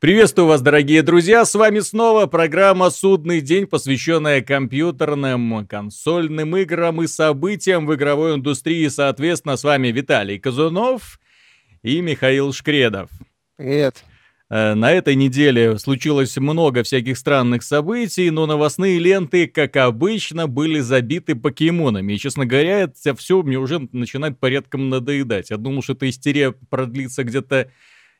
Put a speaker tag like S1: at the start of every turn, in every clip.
S1: Приветствую вас, дорогие друзья! С вами снова программа «Судный день», посвященная компьютерным, консольным играм и событиям в игровой индустрии. Соответственно, с вами Виталий Казунов и Михаил Шкредов.
S2: Привет.
S1: Э, на этой неделе случилось много всяких странных событий, но новостные ленты, как обычно, были забиты покемонами. И, честно говоря, это все мне уже начинает порядком надоедать. Я думал, что эта истерия продлится где-то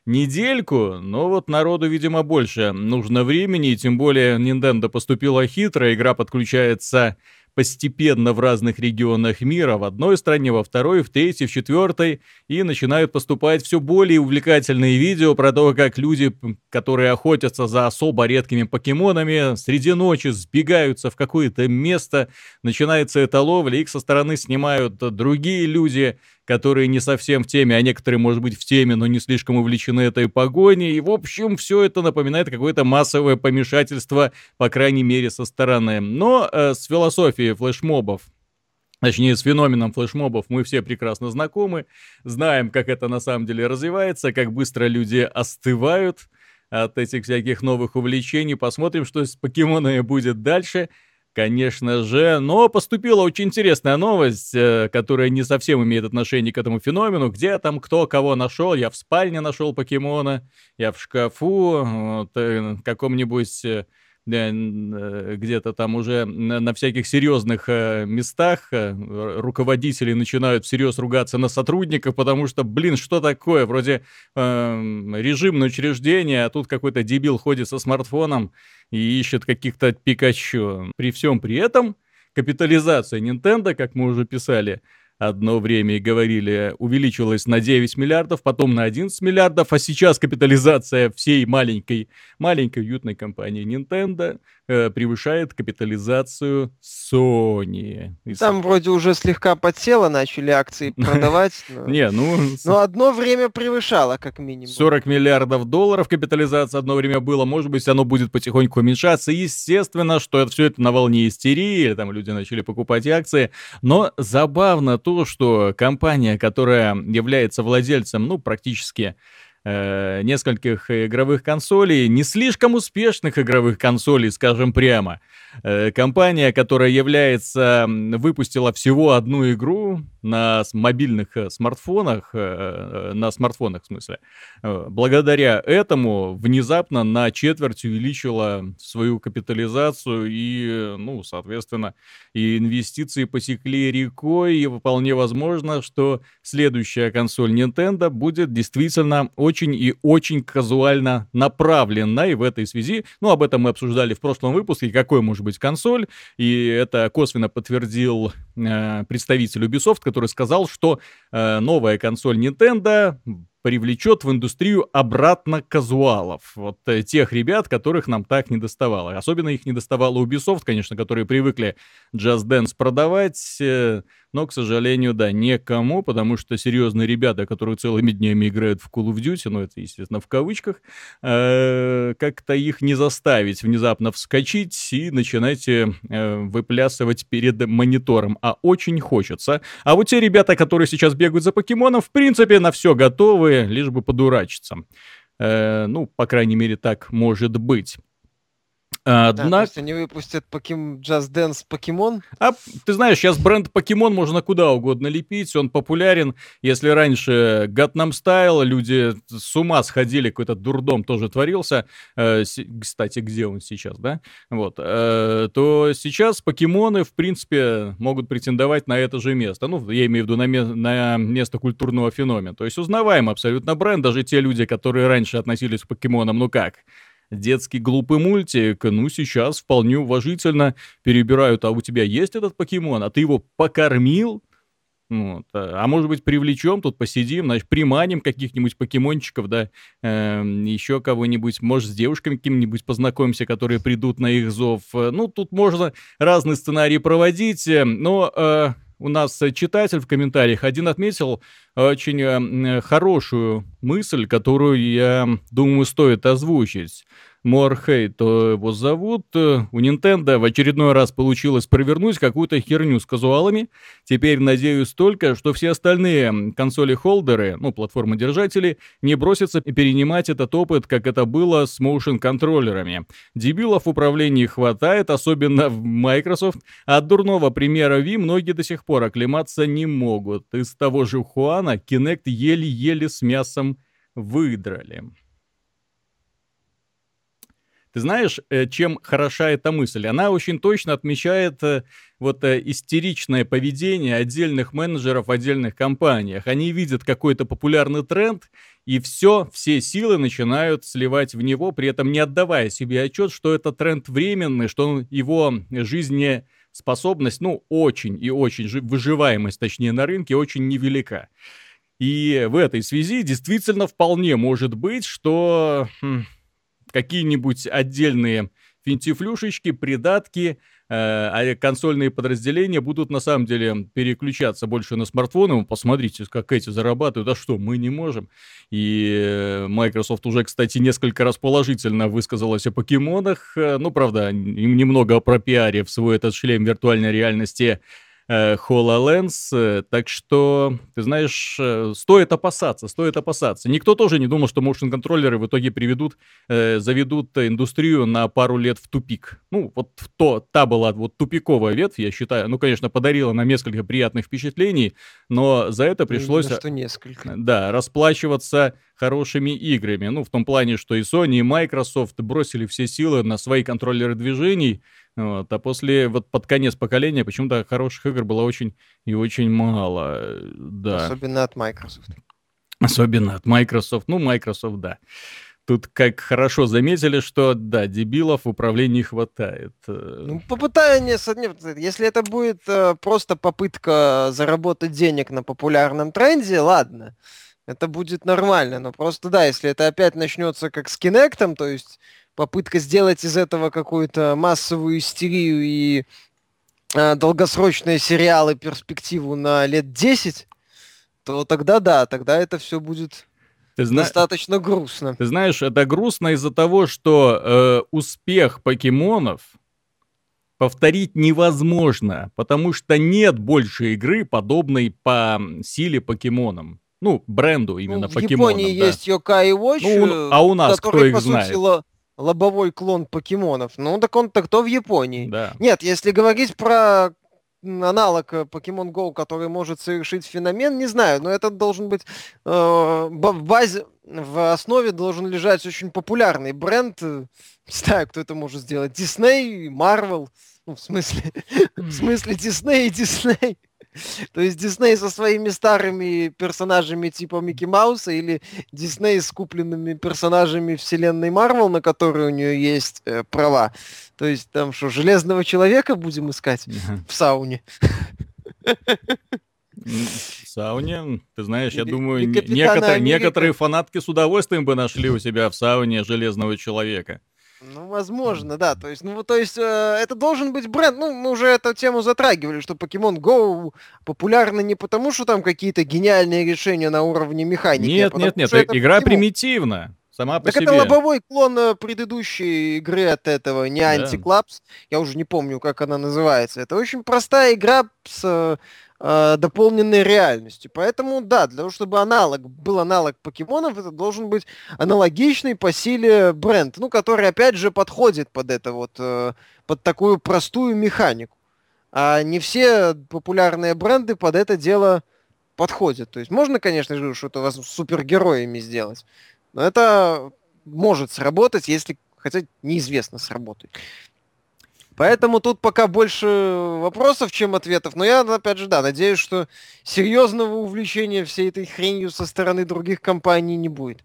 S1: недельку, но вот народу, видимо, больше нужно времени, и тем более Nintendo поступила хитро, игра подключается постепенно в разных регионах мира, в одной стране, во второй, в третьей, в четвертой, и начинают поступать все более увлекательные видео про то, как люди, которые охотятся за особо редкими покемонами, среди ночи сбегаются в какое-то место, начинается эта ловля, их со стороны снимают другие люди, которые не совсем в теме, а некоторые, может быть, в теме, но не слишком увлечены этой погоней. И, в общем, все это напоминает какое-то массовое помешательство, по крайней мере, со стороны. Но э, с философией флешмобов Точнее, с феноменом флешмобов мы все прекрасно знакомы, знаем, как это на самом деле развивается, как быстро люди остывают от этих всяких новых увлечений. Посмотрим, что с покемонами будет дальше конечно же. Но поступила очень интересная новость, э, которая не совсем имеет отношение к этому феномену. Где там кто кого нашел? Я в спальне нашел покемона, я в шкафу, вот, э, каком-нибудь Э, где-то там уже на всяких серьезных э, местах э, руководители начинают всерьез ругаться на сотрудников, потому что, блин, что такое? Вроде э, режимное учреждение, а тут какой-то дебил ходит со смартфоном и ищет каких-то Пикачу. При всем при этом капитализация Nintendo, как мы уже писали, одно время и говорили, увеличилась на 9 миллиардов, потом на 11 миллиардов, а сейчас капитализация всей маленькой, маленькой уютной компании Nintendo э, превышает капитализацию Sony.
S2: Там вроде уже слегка подсело, начали акции продавать.
S1: Не, ну...
S2: Но одно время превышало, как минимум.
S1: 40 миллиардов долларов капитализация одно время было, может быть, оно будет потихоньку уменьшаться. Естественно, что это все это на волне истерии, там люди начали покупать акции, но забавно то, то, что компания, которая является владельцем, ну, практически э, нескольких игровых консолей, не слишком успешных игровых консолей, скажем прямо, Э, компания, которая является, выпустила всего одну игру на мобильных э, смартфонах, э, на смартфонах в смысле, благодаря этому внезапно на четверть увеличила свою капитализацию и, ну, соответственно, и инвестиции посекли рекой, и вполне возможно, что следующая консоль Nintendo будет действительно очень и очень казуально направлена, и в этой связи, ну, об этом мы обсуждали в прошлом выпуске, какой может быть консоль, и это косвенно подтвердил э, представитель Ubisoft, который сказал, что э, новая консоль Nintendo привлечет в индустрию обратно казуалов. Вот э, тех ребят, которых нам так не доставало. Особенно их не доставало Ubisoft, конечно, которые привыкли Just Dance продавать. Э, но, к сожалению, да, некому, потому что серьезные ребята, которые целыми днями играют в Call of Duty, ну, это, естественно, в кавычках, э, как-то их не заставить внезапно вскочить и начинать э, выплясывать перед монитором. А очень хочется. А вот те ребята, которые сейчас бегают за покемоном, в принципе, на все готовы, лишь бы подурачиться. Э, ну, по крайней мере, так может быть.
S2: Однако... Да, то есть они выпустят покем... Just Dance покемон?
S1: А ты знаешь, сейчас бренд покемон можно куда угодно лепить, он популярен. Если раньше Gangnam Style, люди с ума сходили, какой-то дурдом тоже творился, э, с... кстати, где он сейчас, да? Вот, э, то сейчас покемоны, в принципе, могут претендовать на это же место. Ну, я имею в виду на, ме... на место культурного феномена. То есть узнаваем абсолютно бренд, даже те люди, которые раньше относились к покемонам, ну как, детский глупый мультик, ну, сейчас вполне уважительно перебирают, а у тебя есть этот покемон, а ты его покормил? Вот. А, может быть, привлечем, тут посидим, значит, приманим каких-нибудь покемончиков, да, э, еще кого-нибудь, может, с девушками какими-нибудь познакомимся, которые придут на их зов. Ну, тут можно разные сценарии проводить, э, но э, у нас читатель в комментариях один отметил очень хорошую мысль, которую, я думаю, стоит озвучить. Морхей, то его зовут. Э, у Nintendo в очередной раз получилось провернуть какую-то херню с казуалами. Теперь надеюсь только, что все остальные консоли-холдеры, ну, платформодержатели, не бросятся перенимать этот опыт, как это было с моушен-контроллерами. Дебилов в управлении хватает, особенно в Microsoft. От дурного примера Wii многие до сих пор оклематься не могут. Из того же Хуана Kinect еле-еле с мясом выдрали. Ты знаешь, э, чем хороша эта мысль? Она очень точно отмечает э, вот э, истеричное поведение отдельных менеджеров в отдельных компаниях. Они видят какой-то популярный тренд, и все, все силы начинают сливать в него, при этом не отдавая себе отчет, что это тренд временный, что его жизнеспособность, ну, очень и очень, выживаемость, точнее, на рынке очень невелика. И в этой связи действительно вполне может быть, что хм, какие-нибудь отдельные финтифлюшечки, придатки, э, а консольные подразделения будут на самом деле переключаться больше на смартфоны. Посмотрите, как эти зарабатывают. А что, мы не можем? И э, Microsoft уже, кстати, несколько раз положительно высказалась о покемонах. Э, ну, правда, немного про пиаре в свой этот шлем виртуальной реальности HoloLens. Э, так что, ты знаешь, э, стоит опасаться, стоит опасаться. Никто тоже не думал, что motion контроллеры в итоге приведут, заведут индустрию на пару лет в тупик. Ну, вот то, та была вот тупиковая ветвь, я считаю. Ну, конечно, подарила нам несколько приятных впечатлений, но за это пришлось... Именно
S2: что несколько.
S1: Да, расплачиваться хорошими играми. Ну, в том плане, что и Sony, и Microsoft бросили все силы на свои контроллеры движений, вот, а после, вот под конец поколения, почему-то хороших игр было очень и очень мало. Да.
S2: Особенно от Microsoft.
S1: Особенно от Microsoft. Ну, Microsoft, да. Тут как хорошо заметили, что да, дебилов в управлении хватает.
S2: Ну, попытание, если это будет э, просто попытка заработать денег на популярном тренде, ладно это будет нормально. Но просто да, если это опять начнется как с Кинектом, то есть попытка сделать из этого какую-то массовую истерию и э, долгосрочные сериалы, перспективу на лет 10, то тогда да, тогда это все будет ты зна... достаточно грустно.
S1: Ты знаешь, это грустно из-за того, что э, успех покемонов повторить невозможно, потому что нет больше игры, подобной по силе покемонам. Ну, бренду именно ну, в покемонам.
S2: В Японии да. есть Yokai Watch,
S1: ну, а у нас который, кто их по знает? Сути,
S2: лобовой клон покемонов. Ну, так он так то в Японии.
S1: Да.
S2: Нет, если говорить про аналог Pokemon Go, который может совершить феномен, не знаю, но это должен быть э, в базе, в основе должен лежать очень популярный бренд. Э, не знаю, кто это может сделать. Disney, Marvel. Ну, в смысле, в смысле Disney и Disney. То есть Дисней со своими старыми персонажами типа Микки Мауса или Дисней с купленными персонажами вселенной Марвел, на которые у нее есть э, права. То есть там что, Железного Человека будем искать в сауне?
S1: В сауне, ты знаешь, я думаю, некоторые, некоторые фанатки с удовольствием бы нашли у себя в сауне Железного Человека.
S2: Ну, возможно, да. То есть, ну, то есть, э, это должен быть бренд. Ну, мы уже эту тему затрагивали, что Pokemon Go популярны не потому, что там какие-то гениальные решения на уровне механики.
S1: Нет, а нет, нет, это игра Pokemon. примитивна. Сама по так
S2: себе. это лобовой клон э, предыдущей игры от этого, не да. Я уже не помню, как она называется. Это очень простая игра с э, дополненной реальностью. Поэтому, да, для того, чтобы аналог был аналог покемонов, это должен быть аналогичный по силе бренд, ну, который, опять же, подходит под это вот, э, под такую простую механику. А не все популярные бренды под это дело подходят. То есть можно, конечно же, что-то с супергероями сделать, но это может сработать, если хотя неизвестно сработает. Поэтому тут пока больше вопросов, чем ответов. Но я, опять же, да, надеюсь, что серьезного увлечения всей этой хренью со стороны других компаний не будет.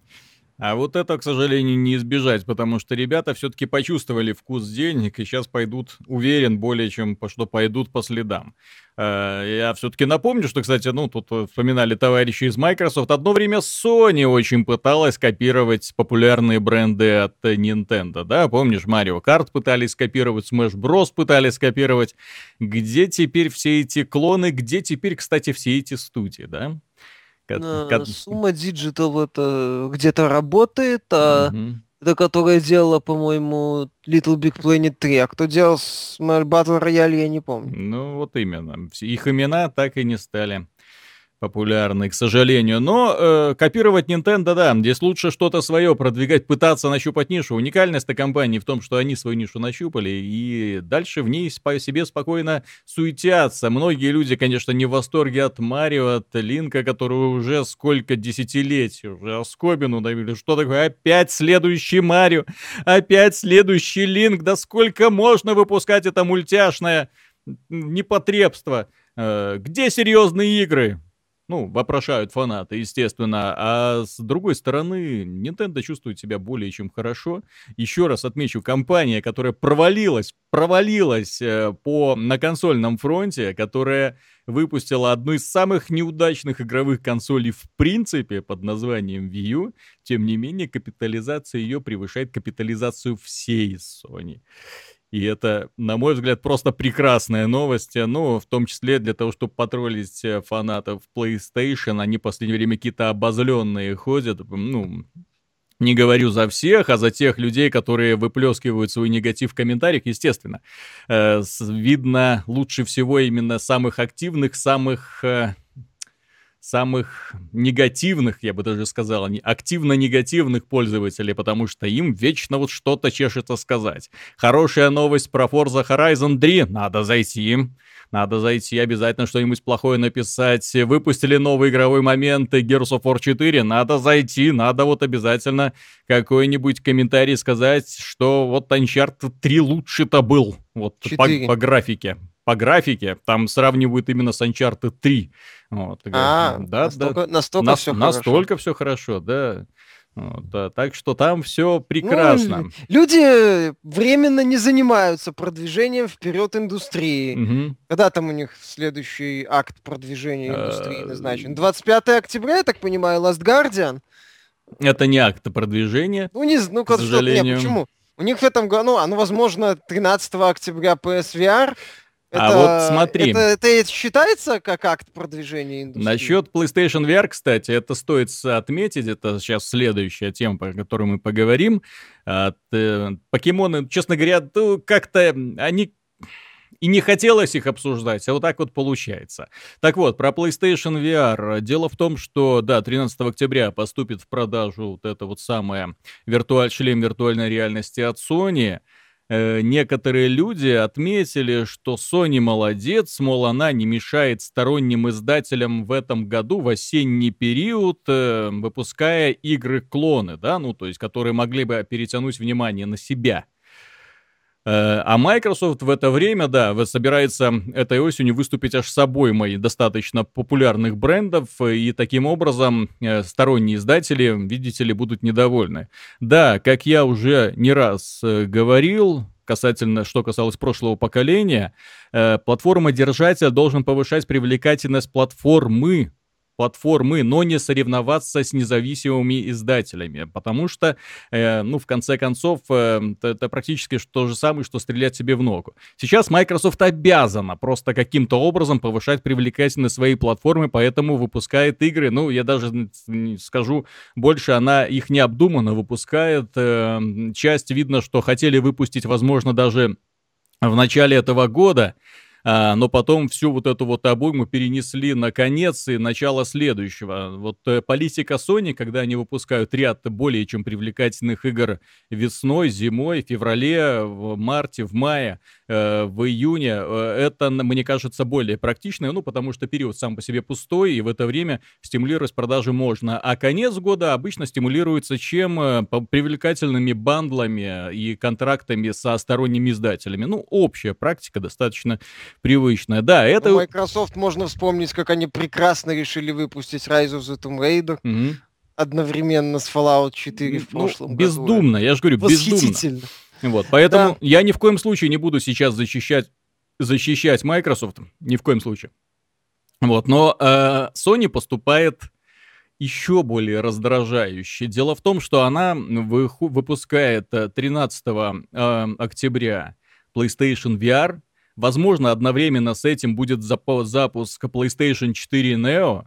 S1: А вот это, к сожалению, не избежать, потому что ребята все-таки почувствовали вкус денег и сейчас пойдут, уверен, более чем, что пойдут по следам. Э, я все-таки напомню, что, кстати, ну, тут вспоминали товарищи из Microsoft, одно время Sony очень пыталась копировать популярные бренды от Nintendo, да, помнишь, Mario Kart пытались скопировать, Smash Bros. пытались скопировать. Где теперь все эти клоны, где теперь, кстати, все эти студии, да?
S2: Сумма Digital это где-то работает, а угу. Это которая делала, по-моему, Little Big Planet 3. А кто делал Battle Royale, я не помню.
S1: Ну, вот именно. Их имена так и не стали популярный, к сожалению. Но э, копировать Nintendo, да, здесь лучше что-то свое продвигать, пытаться нащупать нишу. Уникальность этой компании в том, что они свою нишу нащупали, и дальше в ней по себе спокойно суетятся. Многие люди, конечно, не в восторге от Марио, от Линка, который уже сколько десятилетий, уже оскобину давили. Что такое? Опять следующий Марио, опять следующий Линк. Да сколько можно выпускать это мультяшное непотребство? Э, где серьезные игры? Ну, вопрошают фанаты, естественно. А с другой стороны, Nintendo чувствует себя более чем хорошо. Еще раз отмечу, компания, которая провалилась, провалилась э, по, на консольном фронте, которая выпустила одну из самых неудачных игровых консолей в принципе под названием Wii U, тем не менее капитализация ее превышает капитализацию всей Sony. И это, на мой взгляд, просто прекрасная новость. Ну, в том числе для того, чтобы потроллить э, фанатов PlayStation. Они в последнее время какие-то обозленные ходят. Ну, не говорю за всех, а за тех людей, которые выплескивают свой негатив в комментариях, естественно. Э, видно лучше всего именно самых активных, самых э, самых негативных, я бы даже сказал, активно негативных пользователей, потому что им вечно вот что-то чешется сказать. Хорошая новость про Forza Horizon 3, надо зайти. Надо зайти, обязательно что-нибудь плохое написать. Выпустили новый игровой момент Gears of War 4, надо зайти, надо вот обязательно какой-нибудь комментарий сказать, что вот Uncharted 3 лучше-то был. Вот по, по графике по графике, там сравнивают именно с Uncharted 3.
S2: Вот, а, да, настолько, да, настолько на, все
S1: настолько хорошо. все хорошо, да. Вот, да. Так что там все прекрасно. Ну,
S2: люди временно не занимаются продвижением вперед индустрии. Угу. Когда там у них следующий акт продвижения индустрии а, назначен? 25 октября, я так понимаю, Last Guardian?
S1: Это не акт продвижения.
S2: Ну, не, ну, к сожалению. Нет, почему? У них в этом году, ну, оно, возможно, 13 октября PSVR,
S1: это, а вот смотри.
S2: Это, это считается как акт продвижения индустрии?
S1: Насчет PlayStation VR, кстати, это стоит отметить. Это сейчас следующая тема, про которую мы поговорим. Покемоны, честно говоря, ну, как-то они и не хотелось их обсуждать, а вот так вот получается. Так вот, про PlayStation VR. Дело в том, что, да, 13 октября поступит в продажу вот это вот самое виртуаль... шлем виртуальной реальности от Sony. Э, некоторые люди отметили, что Sony молодец, мол, она не мешает сторонним издателям в этом году в осенний период, э, выпуская игры-клоны, да, ну, то есть, которые могли бы перетянуть внимание на себя. Э, а Microsoft в это время, да, собирается этой осенью выступить аж с обоймой достаточно популярных брендов, и таким образом э, сторонние издатели, видите ли, будут недовольны. Да, как я уже не раз э, говорил, касательно, что касалось прошлого поколения, платформа-держатель должен повышать привлекательность платформы платформы, но не соревноваться с независимыми издателями, потому что, э, ну, в конце концов, э, это, практически то же самое, что стрелять себе в ногу. Сейчас Microsoft обязана просто каким-то образом повышать привлекательность своей платформы, поэтому выпускает игры, ну, я даже скажу больше, она их необдуманно выпускает, э, часть видно, что хотели выпустить, возможно, даже в начале этого года, а, но потом всю вот эту вот обойму перенесли на конец и начало следующего. Вот э, политика Sony, когда они выпускают ряд более чем привлекательных игр весной, зимой, в феврале, в марте, в мае, э, в июне, э, это, мне кажется, более практично, ну, потому что период сам по себе пустой, и в это время стимулировать продажи можно. А конец года обычно стимулируется чем? Привлекательными бандлами и контрактами со сторонними издателями. Ну, общая практика достаточно привычная. Да, это...
S2: У Microsoft можно вспомнить, как они прекрасно решили выпустить Rise of the Tomb Raider. Угу. Одновременно с Fallout 4 в ну, прошлом
S1: ну, бездумно, году. я же говорю, бездумно. Вот, поэтому да. я ни в коем случае не буду сейчас защищать, защищать Microsoft, ни в коем случае. Вот, но э, Sony поступает еще более раздражающе. Дело в том, что она выпускает 13 э, э, октября PlayStation VR, Возможно, одновременно с этим будет запуск PlayStation 4 Neo.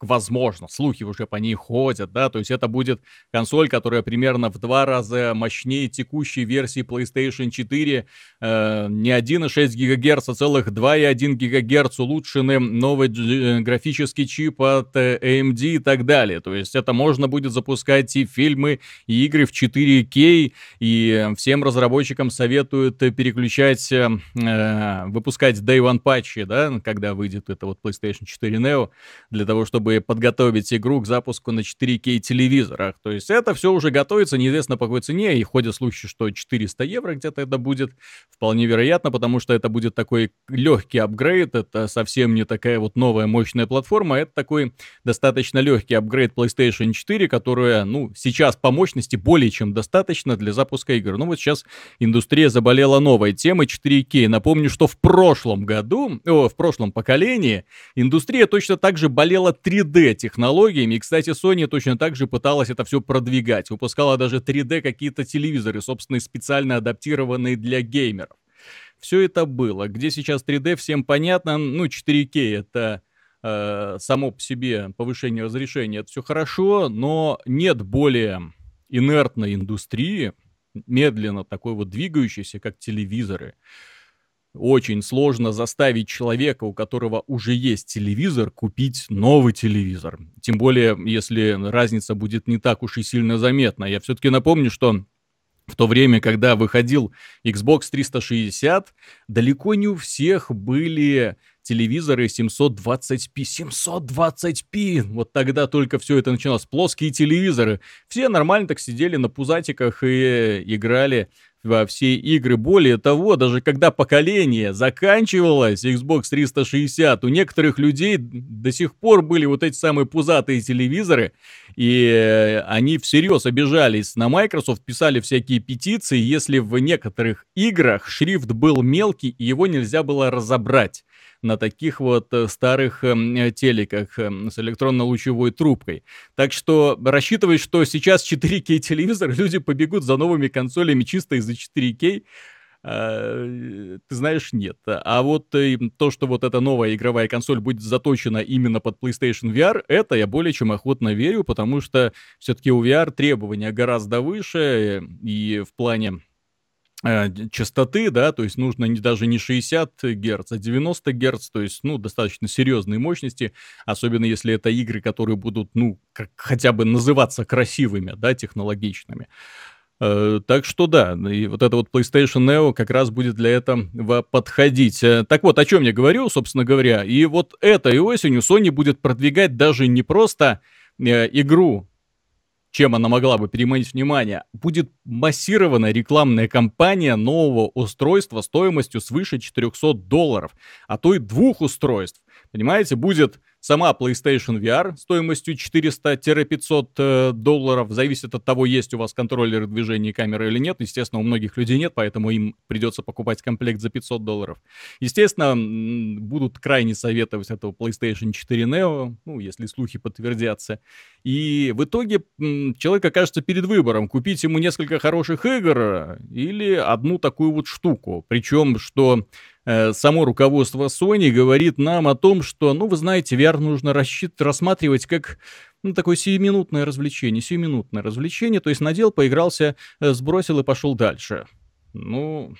S1: Возможно, слухи уже по ней ходят, да, то есть это будет консоль, которая примерно в два раза мощнее текущей версии PlayStation 4, э, не 1,6 ГГц, а целых 2,1 ГГц, улучшенный новый э, графический чип от э, AMD и так далее, то есть это можно будет запускать и фильмы, и игры в 4К, и всем разработчикам советуют переключать, э, э, выпускать Day One патчи, да, когда выйдет это вот PlayStation 4 Neo, для того, чтобы чтобы подготовить игру к запуску на 4К телевизорах. То есть это все уже готовится, неизвестно по какой цене, и ходят слухи, что 400 евро где-то это будет. Вполне вероятно, потому что это будет такой легкий апгрейд, это совсем не такая вот новая мощная платформа, это такой достаточно легкий апгрейд PlayStation 4, которая, ну, сейчас по мощности более чем достаточно для запуска игр. Ну вот сейчас индустрия заболела новой темой 4К. Напомню, что в прошлом году, о, в прошлом поколении индустрия точно так же болела 3 3D-технологиями. И, кстати, Sony точно так же пыталась это все продвигать. Выпускала даже 3D какие-то телевизоры, собственно, специально адаптированные для геймеров. Все это было. Где сейчас 3D, всем понятно. Ну, 4К это э, само по себе повышение разрешения, это все хорошо, но нет более инертной индустрии, медленно такой вот двигающейся, как телевизоры очень сложно заставить человека, у которого уже есть телевизор, купить новый телевизор. Тем более, если разница будет не так уж и сильно заметна. Я все-таки напомню, что в то время, когда выходил Xbox 360, далеко не у всех были телевизоры 720p. 720p! Вот тогда только все это начиналось. Плоские телевизоры. Все нормально так сидели на пузатиках и играли во все игры. Более того, даже когда поколение заканчивалось, Xbox 360, у некоторых людей до сих пор были вот эти самые пузатые телевизоры, и они всерьез обижались на Microsoft, писали всякие петиции, если в некоторых играх шрифт был мелкий, и его нельзя было разобрать на таких вот э, старых эм, телеках эм, с электронно-лучевой трубкой. Так что рассчитывать, что сейчас 4К телевизор, люди побегут за новыми консолями чисто из-за 4К, а, ты знаешь, нет. А вот э, то, что вот эта новая игровая консоль будет заточена именно под PlayStation VR, это я более чем охотно верю, потому что все-таки у VR требования гораздо выше, э, и в плане Э, частоты, да, то есть нужно не, даже не 60 Гц, а 90 Гц, то есть, ну, достаточно серьезные мощности, особенно если это игры, которые будут, ну, как, хотя бы называться красивыми, да, технологичными. Э, так что да, и вот это вот PlayStation Neo как раз будет для этого подходить. Э, так вот, о чем я говорю, собственно говоря, и вот этой осенью Sony будет продвигать даже не просто э, игру чем она могла бы переманить внимание, будет массированная рекламная кампания нового устройства стоимостью свыше 400 долларов, а то и двух устройств. Понимаете, будет Сама PlayStation VR стоимостью 400-500 э, долларов, зависит от того, есть у вас контроллеры движения камеры или нет. Естественно, у многих людей нет, поэтому им придется покупать комплект за 500 долларов. Естественно, будут крайне советовать этого PlayStation 4 Neo, ну, если слухи подтвердятся. И в итоге человек окажется перед выбором, купить ему несколько хороших игр или одну такую вот штуку. Причем, что само руководство Sony говорит нам о том, что, ну, вы знаете, VR нужно рассчит... рассматривать как ну, такое сиюминутное развлечение, сиюминутное развлечение, то есть надел, поигрался, э, сбросил и пошел дальше. Ну,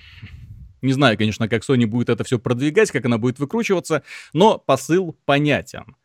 S1: не знаю, конечно, как Sony будет это все продвигать, как она будет выкручиваться, но посыл понятен.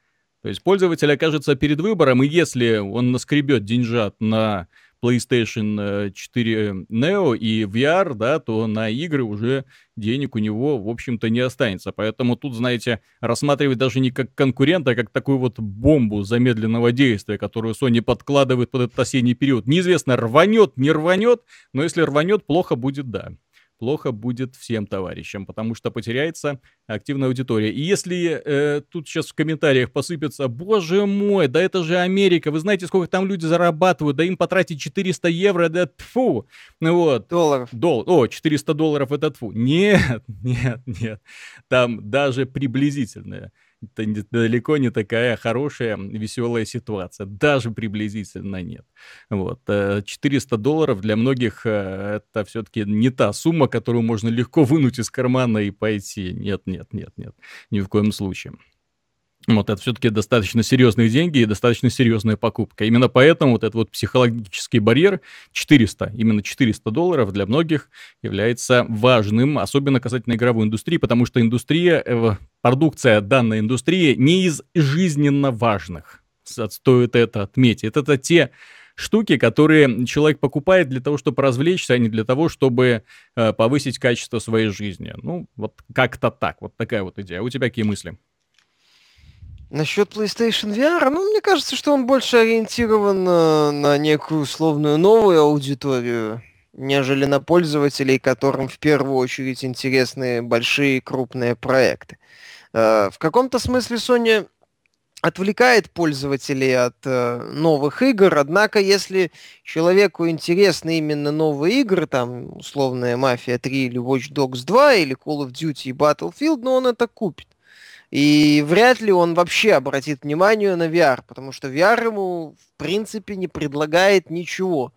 S1: То есть пользователь окажется перед выбором, и если он наскребет деньжат на PlayStation 4 э, Neo и VR, да, то на игры уже денег у него, в общем-то, не останется. Поэтому тут, знаете, рассматривать даже не как конкурента, а как такую вот бомбу замедленного действия, которую Sony подкладывает под этот осенний период. Неизвестно, рванет, не рванет, но если рванет, плохо будет, да плохо будет всем товарищам, потому что потеряется активная аудитория. И если э, тут сейчас в комментариях посыпется, боже мой, да это же Америка, вы знаете, сколько там люди зарабатывают, да им потратить 400 евро, да тфу, вот.
S2: Долларов.
S1: Дол О, 400 долларов это тфу. Нет, нет, нет, там даже приблизительная это далеко не такая хорошая, веселая ситуация. Даже приблизительно нет. Вот. 400 э, долларов для многих э, это все-таки не та сумма, которую можно легко вынуть из кармана и пойти. Нет, нет, нет, нет. Ни в коем случае. Вот это все-таки достаточно серьезные деньги и достаточно серьезная покупка. Именно поэтому вот этот вот психологический барьер 400, именно 400 долларов для многих является важным, особенно касательно игровой индустрии, потому что индустрия, э, продукция данной индустрии не из жизненно важных. Стоит это отметить. Это, те штуки, которые человек покупает для того, чтобы развлечься, а не для того, чтобы э, повысить качество своей жизни. Ну, вот как-то так. Вот такая вот идея. У тебя какие мысли?
S2: Насчет PlayStation VR, ну, мне кажется, что он больше ориентирован на, на некую условную новую аудиторию, нежели на пользователей, которым в первую очередь интересны большие крупные проекты. Э, в каком-то смысле Sony отвлекает пользователей от э, новых игр, однако если человеку интересны именно новые игры, там условная Mafia 3 или Watch Dogs 2 или Call of Duty и Battlefield, ну он это купит. И вряд ли он вообще обратит внимание на VR, потому что VR ему, в принципе, не предлагает ничего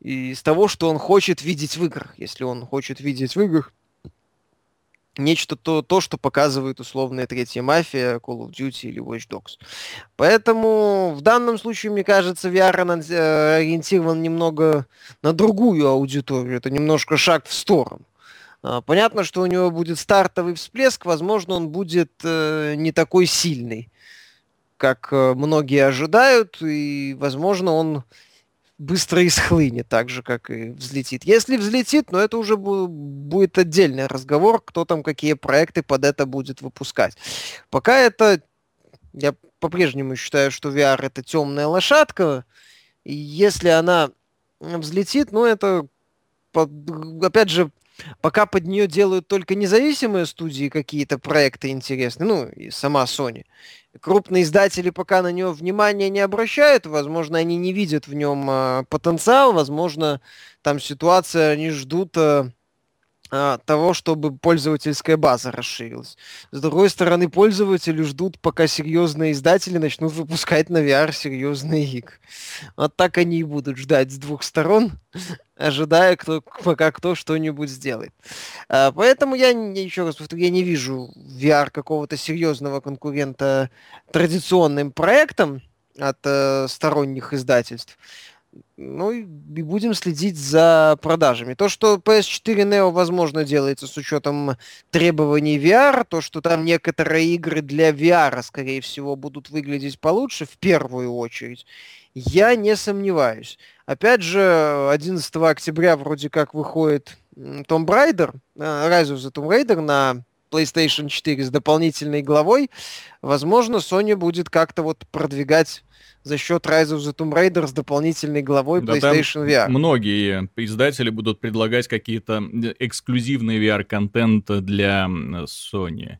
S2: из того, что он хочет видеть в играх. Если он хочет видеть в играх нечто то, то, что показывает условная третья мафия, Call of Duty или Watch Dogs. Поэтому в данном случае, мне кажется, VR э, ориентирован немного на другую аудиторию. Это немножко шаг в сторону. А, понятно, что у него будет стартовый всплеск, возможно, он будет э, не такой сильный, как э, многие ожидают, и, возможно, он быстро исхлынет, так же, как и взлетит. Если взлетит, но ну, это уже будет отдельный разговор, кто там какие проекты под это будет выпускать. Пока это, я по-прежнему считаю, что VR это темная лошадка, и если она взлетит, ну это, опять же, Пока под нее делают только независимые студии какие-то проекты интересные, ну и сама Sony. Крупные издатели пока на него внимания не обращают, возможно, они не видят в нем э, потенциал, возможно, там ситуация, они ждут э, того, чтобы пользовательская база расширилась. С другой стороны, пользователи ждут, пока серьезные издатели начнут выпускать на VR серьезные игры. Вот так они и будут ждать с двух сторон, ожидая, кто, пока кто что-нибудь сделает. А, поэтому я, еще раз повторю, я не вижу VR какого-то серьезного конкурента традиционным проектам от э, сторонних издательств. Ну и будем следить за продажами. То, что PS4 Neo, возможно, делается с учетом требований VR, то, что там некоторые игры для VR, скорее всего, будут выглядеть получше, в первую очередь, я не сомневаюсь. Опять же, 11 октября вроде как выходит Tomb Raider, э, Rise of the Tomb Raider на PlayStation 4 с дополнительной главой. Возможно, Sony будет как-то вот продвигать за счет Rise of the Tomb Raider с дополнительной главой да, PlayStation VR.
S1: Многие издатели будут предлагать какие-то эксклюзивный VR-контент для Sony.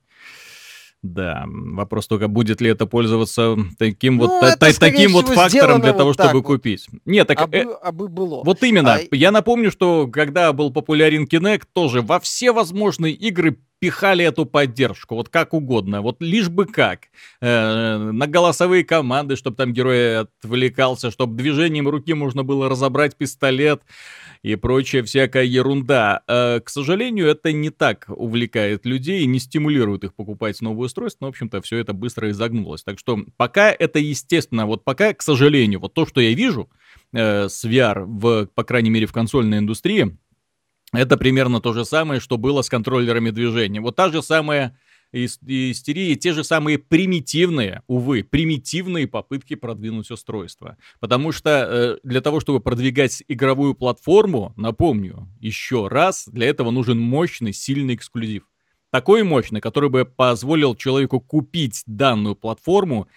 S1: Да, вопрос только, будет ли это пользоваться таким ну, вот, это, та, таким вот фактором для того, вот чтобы вот. купить. Нет, так... Абы, э, абы было. Вот именно. А... Я напомню, что когда был популярен Kinect, тоже во все возможные игры пихали эту поддержку, вот как угодно, вот лишь бы как. Э, на голосовые команды, чтобы там герой отвлекался, чтобы движением руки можно было разобрать пистолет и прочая всякая ерунда. Э, к сожалению, это не так увлекает людей и не стимулирует их покупать новое устройство, но, в общем-то, все это быстро изогнулось. Так что пока это естественно, вот пока, к сожалению, вот то, что я вижу э, с VR, в, по крайней мере, в консольной индустрии, это примерно то же самое, что было с контроллерами движения. Вот та же самая истерии, те же самые примитивные, увы, примитивные попытки продвинуть устройство. Потому что э, для того, чтобы продвигать игровую платформу, напомню, еще раз, для этого нужен мощный, сильный эксклюзив. Такой мощный, который бы позволил человеку купить данную платформу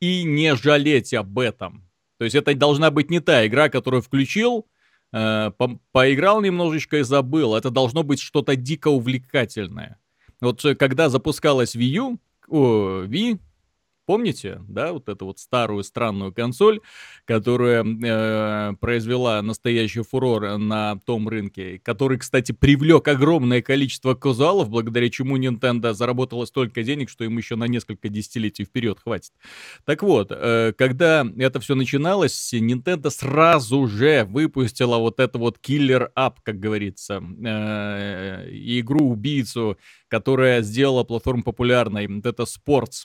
S1: и не жалеть об этом. То есть это должна быть не та игра, которую включил, э, по поиграл немножечко и забыл. Это должно быть что-то дико увлекательное. Вот э, когда запускалась Wii U, о, Wii, Помните, да, вот эту вот старую странную консоль, которая э, произвела настоящий фурор на том рынке, который, кстати, привлек огромное количество казуалов, благодаря чему Nintendo заработала столько денег, что им еще на несколько десятилетий вперед хватит. Так вот, э, когда это все начиналось, Nintendo сразу же выпустила вот это вот killer app, как говорится, э, игру-убийцу, которая сделала платформу популярной. Это Sports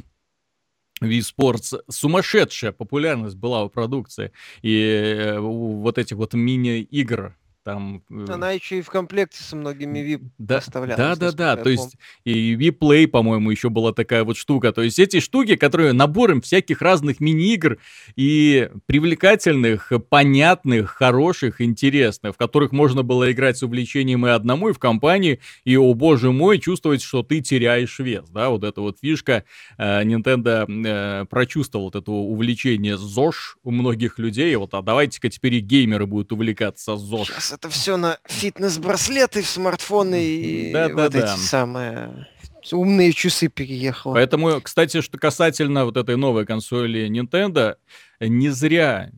S1: Wii Sports сумасшедшая популярность была у продукции. И э, вот этих вот мини-игр там...
S2: Э, Она еще и в комплекте со многими VIP
S1: да, поставлялась. Да-да-да, то есть и V-Play, по-моему, еще была такая вот штука. То есть эти штуки, которые набором всяких разных мини-игр и привлекательных, понятных, хороших, интересных, в которых можно было играть с увлечением и одному, и в компании, и, о боже мой, чувствовать, что ты теряешь вес, да, вот эта вот фишка. Э, Nintendo э, прочувствовал вот это увлечение ЗОЖ у многих людей, вот, а давайте-ка теперь и геймеры будут увлекаться ЗОЖ.
S2: Сейчас это все на фитнес-браслеты, в смартфоны и да, вот да, эти да. самые умные часы переехало.
S1: Поэтому, кстати, что касательно вот этой новой консоли Nintendo, не зря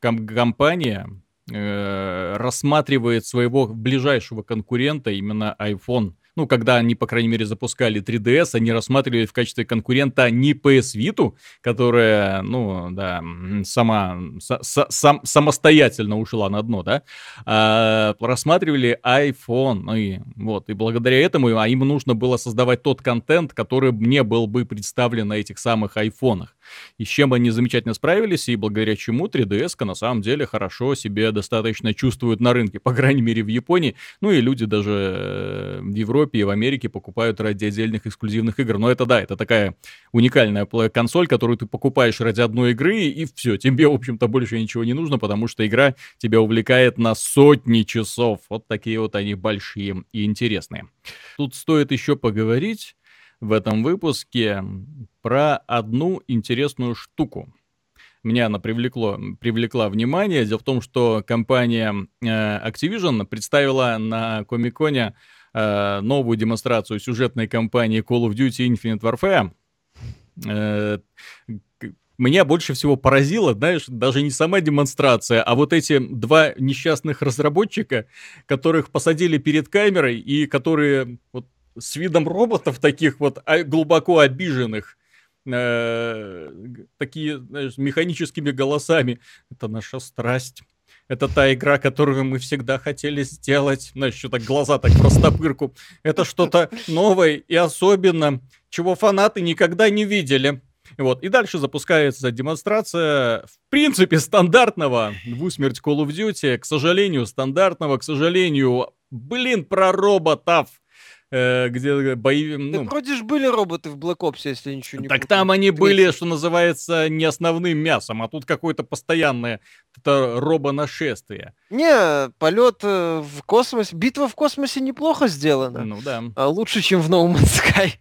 S1: ком- компания э, рассматривает своего ближайшего конкурента именно iPhone ну, когда они, по крайней мере, запускали 3DS, они рассматривали в качестве конкурента не PS Vita, которая, ну, да, сама, с, сам, самостоятельно ушла на дно, да, а рассматривали iPhone, ну, и вот, и благодаря этому а им нужно было создавать тот контент, который мне был бы представлен на этих самых айфонах. И с чем они замечательно справились, и благодаря чему 3DS на самом деле хорошо себе достаточно чувствует на рынке, по крайней мере в Японии, ну и люди даже э, в Европе и в Америке покупают ради отдельных эксклюзивных игр. Но это да, это такая уникальная консоль, которую ты покупаешь ради одной игры, и все, тебе, в общем-то, больше ничего не нужно, потому что игра тебя увлекает на сотни часов. Вот такие вот они большие и интересные. Тут стоит еще поговорить в этом выпуске про одну интересную штуку. Меня она привлекло, привлекла внимание. Дело в том, что компания э, Activision представила на Комиконе э, новую демонстрацию сюжетной кампании Call of Duty Infinite Warfare. Э, меня больше всего поразило, знаешь, даже не сама демонстрация, а вот эти два несчастных разработчика, которых посадили перед камерой и которые вот с видом роботов таких вот а, глубоко обиженных, э, такие, знаешь, механическими голосами. Это наша страсть. Это та игра, которую мы всегда хотели сделать. Знаешь, что так глаза так простопырку. Это что-то новое и особенно, чего фанаты никогда не видели. Вот. И дальше запускается демонстрация, в принципе, стандартного в усмерть Call of Duty. К сожалению, стандартного, к сожалению, блин, про роботов э, где бои...
S2: Ну... Так вроде же были роботы в Black Ops, если ничего не
S1: Так там они были, что называется, не основным мясом, а тут какое-то постоянное это робонашествие.
S2: Не, полет э, в космосе, битва в космосе неплохо сделана.
S1: Ну да.
S2: А лучше, чем в No Man's Sky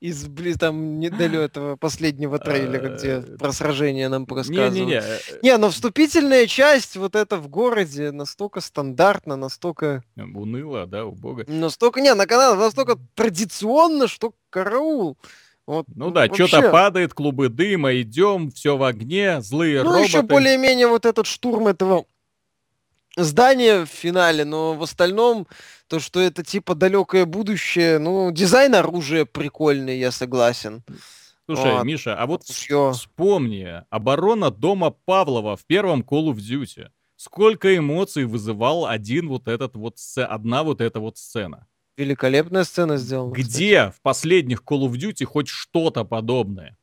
S2: из там не до этого последнего трейлера, где э, про сражение нам рассказывают. Не, не, не. Не, но вступительная часть вот это в городе настолько стандартно, настолько...
S1: Уныло, да, убого.
S2: Настолько, не, на канале настолько традиционно, что караул.
S1: Вот, ну да, вообще... что-то падает, клубы дыма, идем, все в огне, злые ну, роботы. Ну еще
S2: более-менее вот этот штурм этого здание в финале, но в остальном то, что это типа далекое будущее, ну, дизайн оружия прикольный, я согласен.
S1: Слушай, вот. Миша, а вот Всё. вспомни, оборона дома Павлова в первом Call of Duty. Сколько эмоций вызывал один вот этот вот, одна вот эта вот сцена.
S2: Великолепная сцена сделана.
S1: Где кстати. в последних Call of Duty хоть что-то подобное?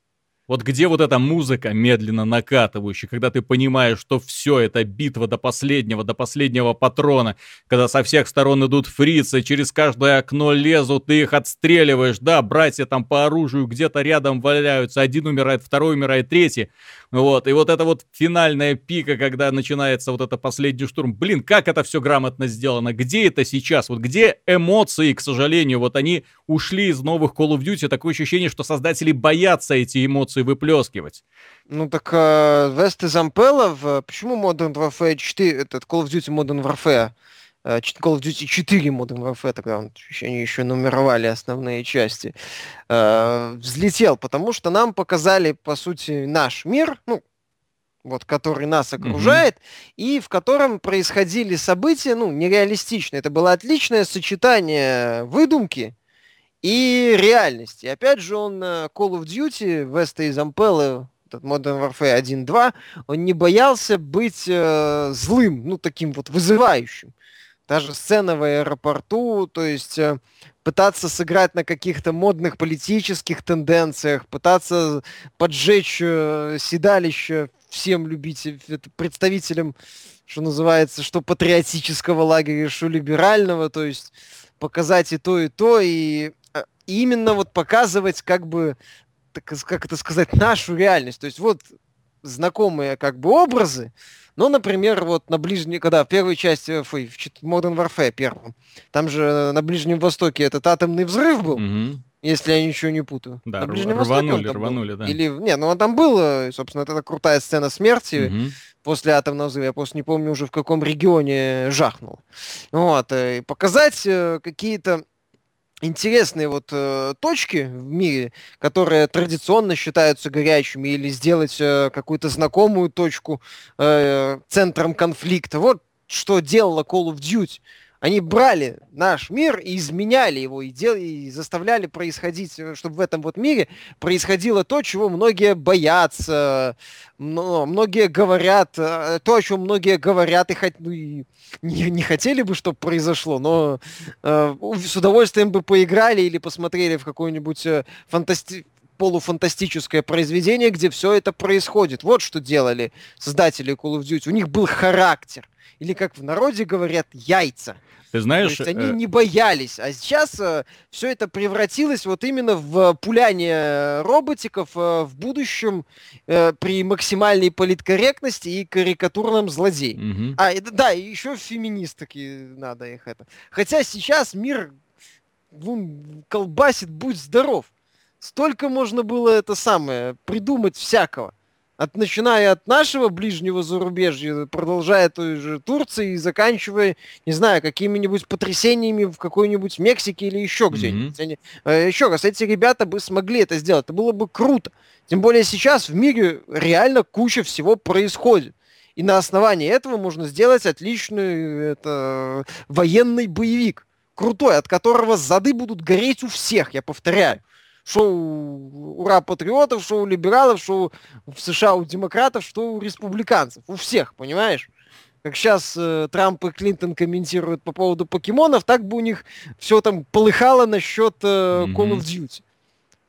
S1: Вот где вот эта музыка медленно накатывающая, когда ты понимаешь, что все это битва до последнего, до последнего патрона, когда со всех сторон идут фрицы, через каждое окно лезут, ты их отстреливаешь, да, братья там по оружию где-то рядом валяются, один умирает, второй умирает, третий. Вот, и вот это вот финальная пика, когда начинается вот это последний штурм. Блин, как это все грамотно сделано? Где это сейчас? Вот где эмоции, к сожалению? Вот они ушли из новых Call of Duty. Такое ощущение, что создатели боятся эти эмоции выплескивать.
S2: Ну так э, Вест из Ампела, почему Modern Warfare 4, этот Call of Duty Modern Warfare Э, Call of Duty 4 Modern Warfare, тогда он, они еще нумеровали основные части, э, взлетел, потому что нам показали, по сути, наш мир, ну, вот, который нас окружает, mm-hmm. и в котором происходили события, ну, нереалистичные. Это было отличное сочетание выдумки и реальности. Опять же, он э, Call of Duty, Веста из Ампеллы, этот Modern Warfare 1.2, он не боялся быть э, злым, ну, таким вот вызывающим. Та же сцена в аэропорту, то есть э, пытаться сыграть на каких-то модных политических тенденциях, пытаться поджечь э, седалище всем любителям, представителям, что называется, что патриотического лагеря, что либерального, то есть показать и то, и то, и э, именно вот показывать как бы, так, как это сказать, нашу реальность. То есть вот знакомые как бы образы, но, например, вот на ближней, когда в первой части, фу, в Modern Warfare первом, там же на Ближнем Востоке этот атомный взрыв был,
S1: Угу.
S2: если я ничего не путаю.
S1: Да,
S2: на Ближнем Востоке он
S1: рванули,
S2: был.
S1: рванули, да.
S2: Или, не, ну он там был, э, собственно, это крутая сцена смерти,
S1: Мгм.
S2: после атомного взрыва. Я просто не помню уже в каком регионе жахнул. Вот. э, И показать э, какие-то интересные вот э, точки в мире, которые традиционно считаются горячими, или сделать э, какую-то знакомую точку э, центром конфликта. Вот что делала Call of Duty. Они брали наш мир и изменяли его, и, дел... и заставляли происходить, э, чтобы в этом вот мире происходило то, чего многие боятся, но многие говорят, э, то, о чем многие говорят и, хот... ну, и не, не хотели бы, чтобы произошло, но э, с удовольствием бы поиграли или посмотрели в какое-нибудь э, фантасти полуфантастическое произведение, где все это происходит. Вот что делали создатели Call of Duty. У них был характер. Или, как в народе говорят, яйца.
S1: Ты знаешь,
S2: То есть они
S1: э,
S2: не боялись. А сейчас все это превратилось вот именно в пуляние роботиков э, в будущем э, при максимальной политкорректности и карикатурном злодее.
S1: мгм.
S2: А, и д- да, и еще феминистки надо их это. Хотя сейчас мир вон, колбасит, будь здоров. Столько можно было это самое придумать всякого. От, начиная от нашего ближнего зарубежья, продолжая той же Турции и заканчивая, не знаю, какими-нибудь потрясениями в какой-нибудь Мексике или еще где-нибудь. Они- э, еще раз, эти ребята бы смогли это сделать. Это было бы круто. Тем более сейчас в мире реально куча всего происходит. И на основании этого можно сделать отличный это, военный боевик. Крутой, от которого зады будут гореть у всех, я повторяю. Что у ура патриотов, что у либералов, что в США у демократов, что у республиканцев. У всех, понимаешь? Как сейчас э, Трамп и Клинтон комментируют по поводу покемонов, так бы у них все там полыхало насчет э, Call of Duty.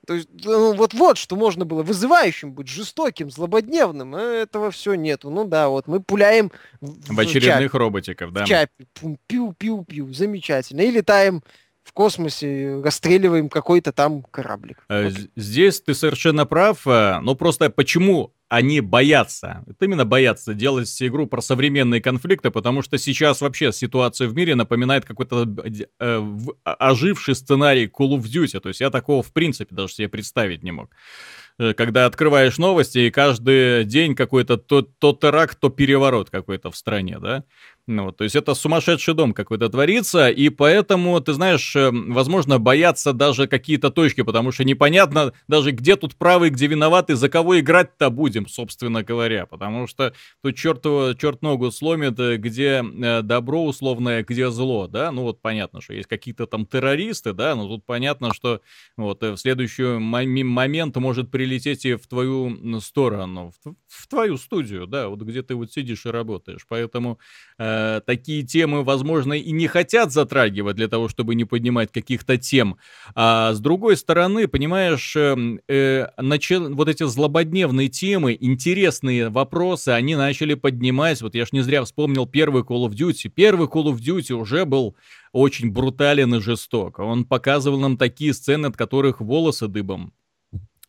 S2: То есть, ну, вот вот что можно было вызывающим быть, жестоким, злободневным. а Этого все нету. Ну да, вот мы пуляем в,
S1: В очередных роботиков, да.
S2: в чапе. Пиу-пиу-пиу. Замечательно. И летаем в космосе, расстреливаем какой-то там кораблик.
S1: Э,
S2: Вот.
S1: Здесь ты совершенно прав, э, но просто почему они боятся, это именно боятся делать игру про современные конфликты, потому что сейчас вообще ситуация в мире напоминает какой-то э, а- оживший сценарий Call of Duty, то есть я такого в принципе даже себе представить не мог. Когда открываешь новости, и каждый день какой-то то, то теракт, то переворот какой-то в стране, да? Ну, вот, то есть это сумасшедший дом какой-то творится, и поэтому, ты знаешь, э, возможно, боятся даже какие-то точки, потому что непонятно даже, где тут правый, где виноватый, за кого играть-то будем, собственно говоря, потому что тут черт, черт ногу сломит, э, где э, добро условное, где зло, да, ну вот понятно, что есть какие-то там террористы, да, но тут понятно, что вот в следующий момент может прилететь и в твою сторону, в, в твою студию, да, вот где ты вот сидишь и работаешь, поэтому такие темы, возможно, и не хотят затрагивать для того, чтобы не поднимать каких-то тем. А с другой стороны, понимаешь, эм, э, начал- вот эти злободневные темы, интересные вопросы, они начали поднимать. Вот я ж не зря вспомнил первый Call of Duty. Первый Call of Duty уже был очень брутален и жесток. Он показывал нам такие сцены, от которых волосы дыбом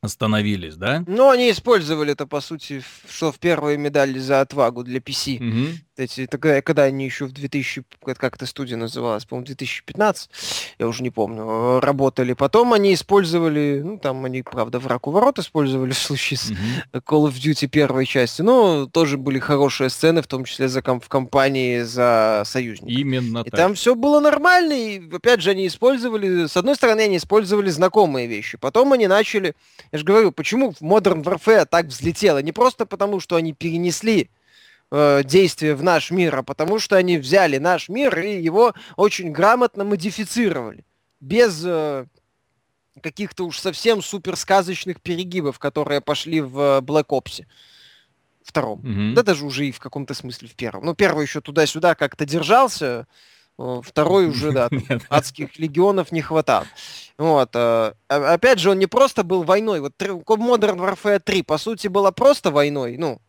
S1: остановились, да?
S2: Но они использовали это, по сути, что в первой медали за отвагу для PC.
S1: Мгм.
S2: Эти, тогда, когда они еще в 2000, как эта студия называлась, по-моему, 2015, я уже не помню, э, работали. Потом они использовали, ну, там они, правда, враг у ворот использовали в случае с. Call of Duty первой части, но тоже были хорошие сцены, в том числе за ком- в компании за союзников.
S1: Именно
S2: И
S1: так.
S2: там все было нормально, и опять же они использовали, с одной стороны, они использовали знакомые вещи, потом они начали, я же говорю, почему Modern Warfare так взлетело, не просто потому, что они перенесли э, действия в наш мир, а потому что они взяли наш мир и его очень грамотно модифицировали, без э, каких-то уж совсем суперсказочных перегибов, которые пошли в э, Black Ops втором.
S1: Мгм.
S2: Да даже уже и в каком-то смысле в первом. Ну, первый еще туда-сюда как-то держался, Второй уже, да, адских легионов не хватало. Вот. Опять же, он не просто был войной. Вот Modern Warfare 3, по сути, была просто войной, ну,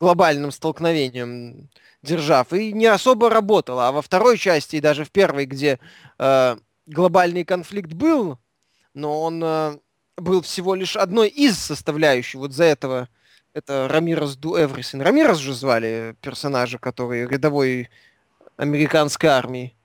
S2: глобальным столкновением держав, и не особо работала. А во второй части, и даже в первой, где э, глобальный конфликт был, но он э, был всего лишь одной из составляющих вот за этого это Рамирос Do Everything. Рамирос же звали персонажа, который рядовой американской армии.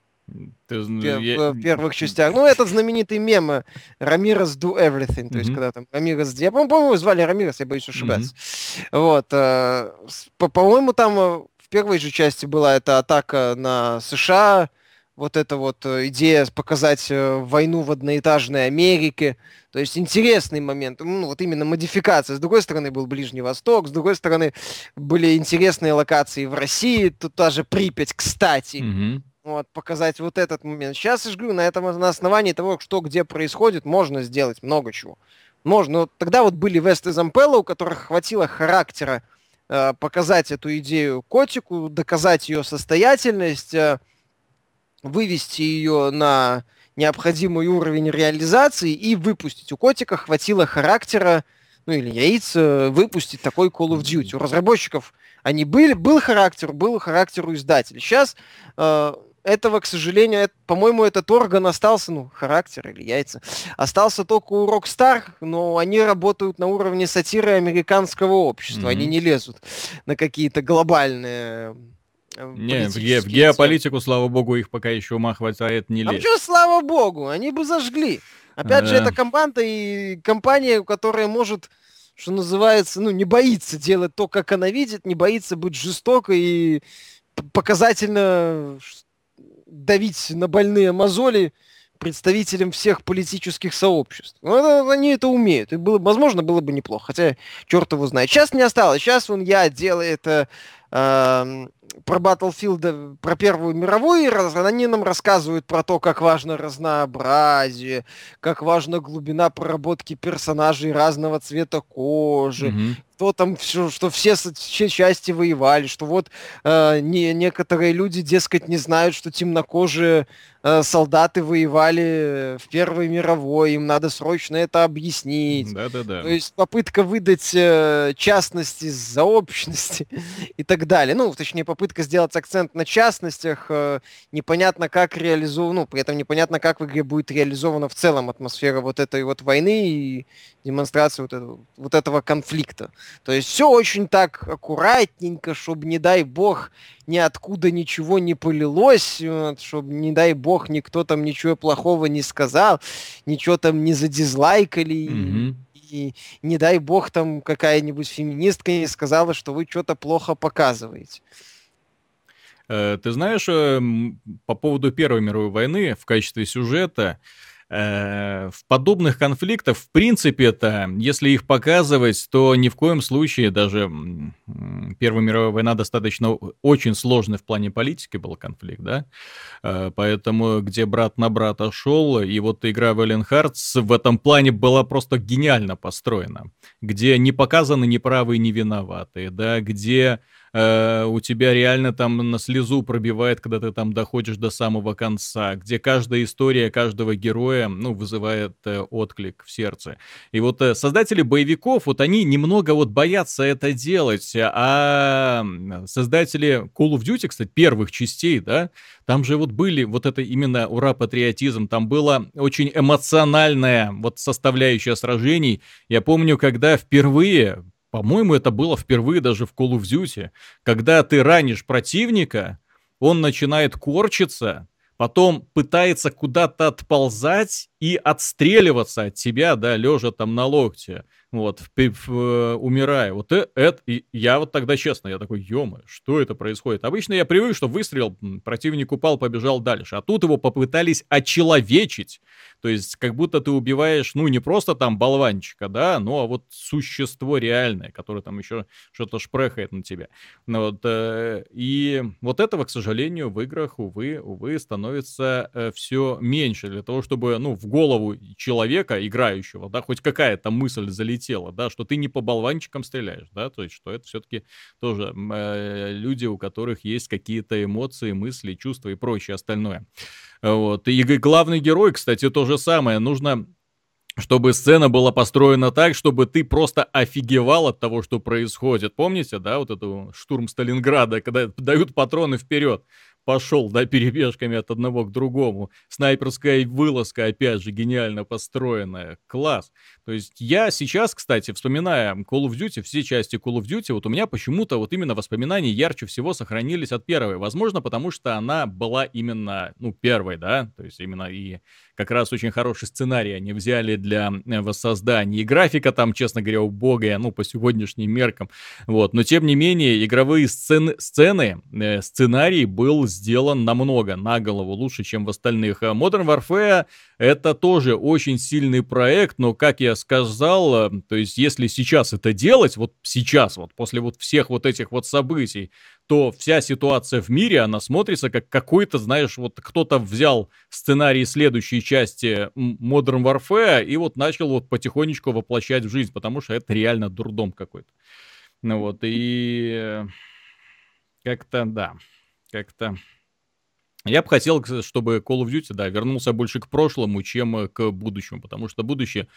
S2: Ты, я... В первых частях. Ну, этот знаменитый мем э, Рамирос Do Everything. То mm-hmm. есть, когда там Рамирос... Я, по-моему, звали Рамирос, я боюсь ошибаться. Mm-hmm. Вот. Э, по-моему, там э, в первой же части была эта атака на США, вот эта вот идея показать войну в одноэтажной Америке. То есть интересный момент, ну вот именно модификация. С другой стороны был Ближний Восток, с другой стороны были интересные локации в России, тут даже Припять, кстати. Mm-hmm. Вот, показать вот этот момент. Сейчас, я же говорю, на этом на основании того, что где происходит, можно сделать много чего. Можно. Но тогда вот были Вест и Зампелла, у которых хватило характера э, показать эту идею котику, доказать ее состоятельность, э, вывести ее на необходимый уровень реализации и выпустить. У котика хватило характера, ну или яиц, выпустить такой Call of Duty. У разработчиков они были, был характер, был характер у издателей. Сейчас э, этого, к сожалению, по-моему, этот орган остался, ну, характер или яйца, остался только у Rockstar, но они работают на уровне сатиры американского общества, mm-hmm. они не лезут на какие-то глобальные
S1: э, не, в, ге- в геополитику, слава богу, их пока еще ума хватает не лезть.
S2: А что, слава богу, они бы зажгли. Опять а, же, это команда и компания, которая может, что называется, ну, не боится делать то, как она видит, не боится быть жестокой и показательно давить на больные мозоли представителям всех политических сообществ. Ну, они это умеют. И было, возможно, было бы неплохо. Хотя, черт его знает. Сейчас не осталось. Сейчас он я делает э, э, про Battlefield, про Первую мировую, они нам рассказывают про то, как важно разнообразие, как важна глубина проработки персонажей разного цвета кожи, mm-hmm что там все, что все, все части воевали, что вот э, не, некоторые люди, дескать, не знают, что темнокожие солдаты воевали в Первой мировой, им надо срочно это объяснить.
S1: Да-да-да.
S2: То есть попытка выдать э, частности за общности и так далее. Ну, точнее, попытка сделать акцент на частностях, э, непонятно как реализовано, ну, при этом непонятно, как в игре будет реализована в целом атмосфера вот этой вот войны и демонстрация вот этого, вот этого конфликта. То есть все очень так аккуратненько, чтобы, не дай бог, ниоткуда ничего не полилось, вот, чтобы, не дай бог, никто там ничего плохого не сказал, ничего там не задизлайкали. Mm-hmm. И не дай бог там какая-нибудь феминистка не сказала, что вы что-то плохо показываете.
S1: Э, ты знаешь, э, по поводу Первой мировой войны в качестве сюжета, Э, в подобных конфликтах, в принципе, это, если их показывать, то ни в коем случае даже Первая мировая война достаточно очень сложный в плане политики был конфликт, да, э, поэтому где брат на брата шел, и вот игра Valiant Hearts в этом плане была просто гениально построена, где не показаны ни правые, ни виноватые, да, где э, у тебя реально там на слезу пробивает, когда ты там доходишь до самого конца, где каждая история каждого героя, ну, вызывает э, отклик в сердце. И вот э, создатели боевиков, вот они немного вот боятся это делать, а создатели Call of Duty, кстати, первых частей, да, там же вот были вот это именно ура-патриотизм, там было очень эмоциональная вот составляющая сражений. Я помню, когда впервые по-моему, это было впервые даже в Call of Duty. Когда ты ранишь противника, он начинает корчиться, потом пытается куда-то отползать и отстреливаться от тебя, да, лежа там на локте вот, в, в, э, умирая. Вот э, это, и я вот тогда, честно, я такой, ё что это происходит? Обычно я привык, что выстрел, противник упал, побежал дальше. А тут его попытались очеловечить. То есть, как будто ты убиваешь, ну, не просто там болванчика, да, ну, а вот существо реальное, которое там еще что-то шпрехает на тебя. Ну, вот, э, и вот этого, к сожалению, в играх, увы, увы, становится э, все меньше для того, чтобы, ну, в голову человека, играющего, да, хоть какая-то мысль залетела, да, что ты не по болванчикам стреляешь, да, то есть, что это все-таки тоже э, люди, у которых есть какие-то эмоции, мысли, чувства и прочее остальное. Вот. И главный герой, кстати, то же самое. Нужно чтобы сцена была построена так, чтобы ты просто офигевал от того, что происходит. Помните, да, вот эту штурм Сталинграда, когда дают патроны вперед пошел, да, перебежками от одного к другому. Снайперская вылазка, опять же, гениально построенная. Класс. То есть я сейчас, кстати, вспоминая Call of Duty, все части Call of Duty, вот у меня почему-то вот именно воспоминания ярче всего сохранились от первой. Возможно, потому что она была именно, ну, первой, да, то есть именно и как раз очень хороший сценарий они взяли для э, воссоздания. И графика там, честно говоря, убогая, ну, по сегодняшним меркам. Вот. Но, тем не менее, игровые сцены, сцены э, сценарий был сделан намного, на голову лучше, чем в остальных. А Modern Warfare это тоже очень сильный проект, но, как я сказал, э, то есть, если сейчас это делать, вот сейчас, вот после вот всех вот этих вот событий, то вся ситуация в мире, она смотрится как какой-то, знаешь, вот кто-то взял сценарий следующей части Modern Warfare и вот начал вот потихонечку воплощать в жизнь, потому что это реально дурдом какой-то. Ну вот, и как-то, да, как-то... Я бы хотел, чтобы Call of Duty, да, вернулся больше к прошлому, чем к будущему, потому что будущее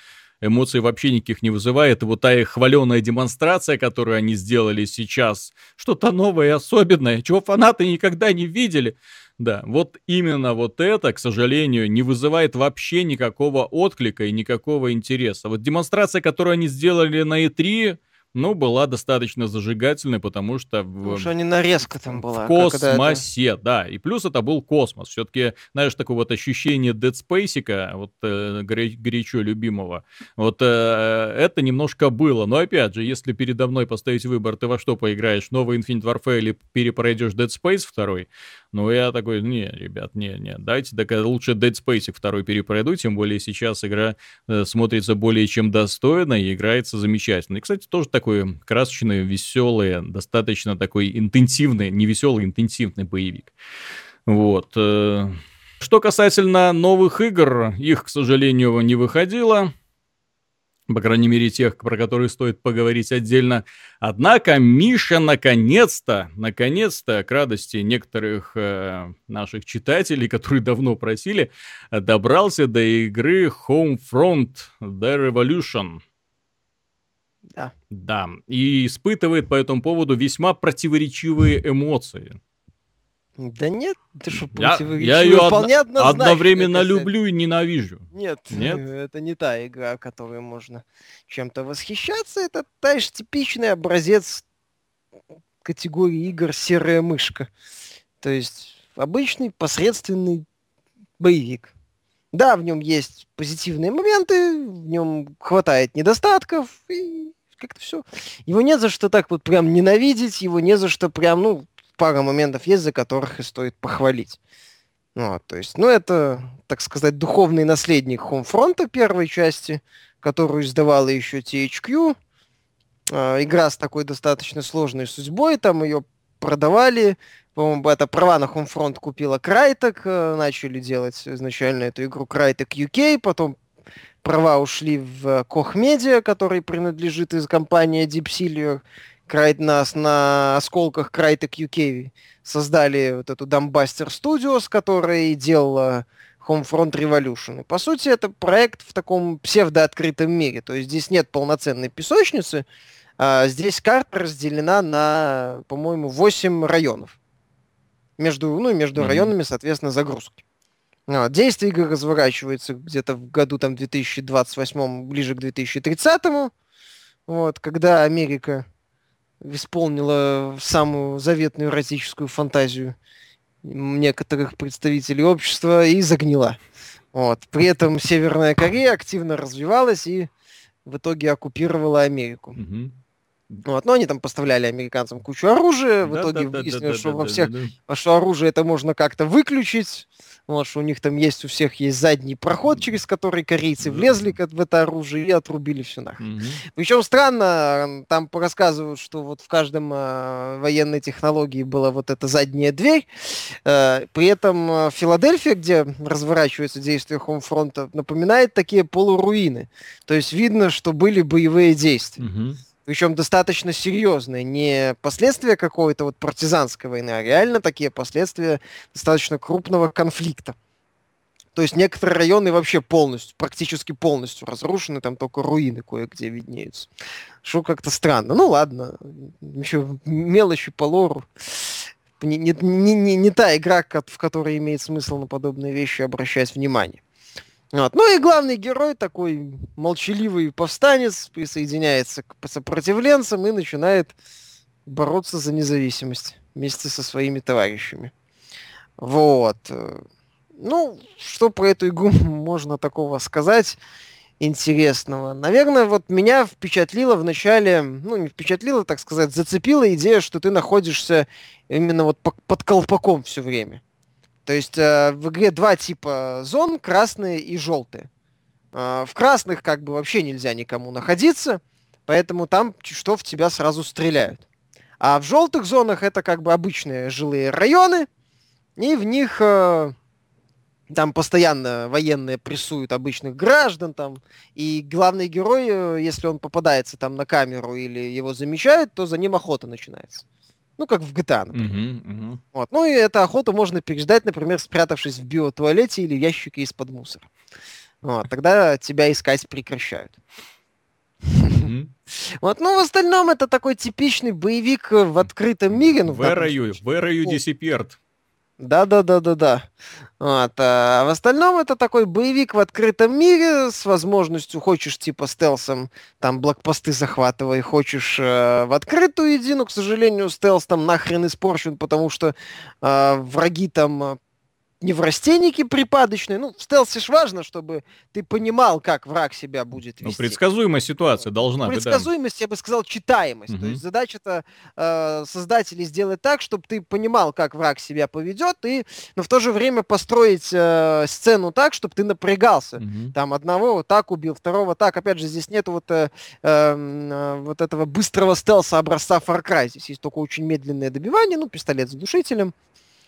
S1: эмоций вообще никаких не вызывает. И вот та их хваленая демонстрация, которую они сделали сейчас, что-то новое и особенное, чего фанаты никогда не видели. Да, вот именно вот это, к сожалению, не вызывает вообще никакого отклика и никакого интереса. Вот демонстрация, которую они сделали на E3, ну, была достаточно зажигательной, потому что...
S2: Потому что не нарезка там была.
S1: В космосе, это... да. И плюс это был космос. Все-таки, знаешь, такое вот ощущение Dead Space, вот э, горячо любимого, вот э, это немножко было. Но опять же, если передо мной поставить выбор, ты во что поиграешь, новый Infinite Warfare или перепройдешь Dead Space второй, ну, я такой, не, ребят, не, не, дайте, так лучше Dead Space второй перепройду, тем более сейчас игра э, смотрится более чем достойно и играется замечательно. И, кстати, тоже так такой красочный, веселый, достаточно такой интенсивный, не веселый, интенсивный боевик. Вот. Э, что касательно новых игр, их, к сожалению, не выходило. По крайней мере, тех, про которые стоит поговорить отдельно. Однако Миша наконец-то, наконец-то, к радости некоторых э, наших читателей, которые давно просили, добрался до игры Homefront The Revolution.
S2: Да.
S1: Да, и испытывает по этому поводу весьма противоречивые эмоции.
S2: Да нет, ты что?
S1: Я, я ее одно, одновременно люблю и ненавижу.
S2: Нет, нет, это не та игра, которой можно чем-то восхищаться. Это та же типичный образец категории игр «серая мышка». То есть обычный посредственный боевик. Да, в нем есть позитивные моменты, в нем хватает недостатков, и как-то все. Его не за что так вот прям ненавидеть, его не за что прям, ну, пара моментов есть, за которых и стоит похвалить. Ну, то есть, ну, это, так сказать, духовный наследник Homefront первой части, которую издавала еще THQ. Э, игра с такой достаточно сложной судьбой, там ее продавали, по-моему, это права на Homefront купила Crytek, э, начали делать изначально эту игру Crytek UK, потом права ушли в Koch Media, который принадлежит из компании Deep Silver. Крайт нас на осколках Crytek UK создали вот эту Dumbbuster Studios, которая делала Homefront Revolution. И, по сути, это проект в таком псевдооткрытом мире. То есть здесь нет полноценной песочницы, а здесь карта разделена на, по-моему, 8 районов. Между, ну, между mm-hmm. районами, соответственно, загрузки. Вот. Действие игры разворачивается где-то в году там 2028, ближе к 2030. Вот, когда Америка исполнила самую заветную эротическую фантазию некоторых представителей общества и загнила. Вот. При этом Северная Корея активно развивалась и в итоге оккупировала Америку.
S1: Mm-hmm.
S2: Вот, но они там поставляли американцам кучу оружия, в да, итоге да, выяснилось, да, что во всех, что оружие это можно как-то выключить, вот, что у них там есть, у всех есть задний проход, через который корейцы влезли в это оружие и отрубили все нахрен. Угу. Причем странно, там рассказывают, что вот в каждом э, военной технологии была вот эта задняя дверь. Э, при этом э, Филадельфия, где разворачивается действие Хомфронта, напоминает такие полуруины. То есть видно, что были боевые действия. Угу причем достаточно серьезные, не последствия какой-то вот партизанской войны, а реально такие последствия достаточно крупного конфликта. То есть некоторые районы вообще полностью, практически полностью разрушены, там только руины кое-где виднеются. Что как-то странно. Ну ладно, еще мелочи по лору. Не, не, не, не та игра, в которой имеет смысл на подобные вещи обращать внимание. Вот. Ну и главный герой, такой молчаливый повстанец, присоединяется к сопротивленцам и начинает бороться за независимость вместе со своими товарищами. Вот. Ну, что про эту игру можно такого сказать интересного? Наверное, вот меня впечатлило в начале, ну, не впечатлило, так сказать, зацепила идея, что ты находишься именно вот под колпаком все время. То есть э, в игре два типа зон, красные и желтые. Э, в красных как бы вообще нельзя никому находиться, поэтому там что в тебя сразу стреляют. А в желтых зонах это как бы обычные жилые районы, и в них э, там постоянно военные прессуют обычных граждан, там, и главный герой, э, если он попадается там на камеру или его замечают, то за ним охота начинается. Ну, как в GTA, например. Uh-huh, uh-huh. Вот. Ну, и эту охоту можно переждать, например, спрятавшись в биотуалете или в ящике из-под мусора. Вот. Тогда тебя искать прекращают. Mm-hmm. Вот, ну, в остальном это такой типичный боевик в открытом мире. Ну,
S1: Where are you? Where are you disappeared?
S2: Да, да, да, да, да. Вот, а в остальном это такой боевик в открытом мире с возможностью, хочешь типа стелсом, там блокпосты захватывай, хочешь э, в открытую иди, но, к сожалению, стелс там нахрен испорчен, потому что э, враги там неврастенники припадочные. Ну, в стелсе ж важно, чтобы ты понимал, как враг себя будет ну,
S1: вести. Ну, предсказуемая ситуация должна
S2: быть. Предсказуемость, да. я бы сказал, читаемость. Угу. То есть задача-то э, создателей сделать так, чтобы ты понимал, как враг себя поведет, и, но в то же время построить э, сцену так, чтобы ты напрягался. Угу. Там одного вот так убил, второго так. Опять же, здесь нет вот, э, эм, э, вот этого быстрого стелса образца Far Cry. Здесь есть только очень медленное добивание, ну, пистолет с глушителем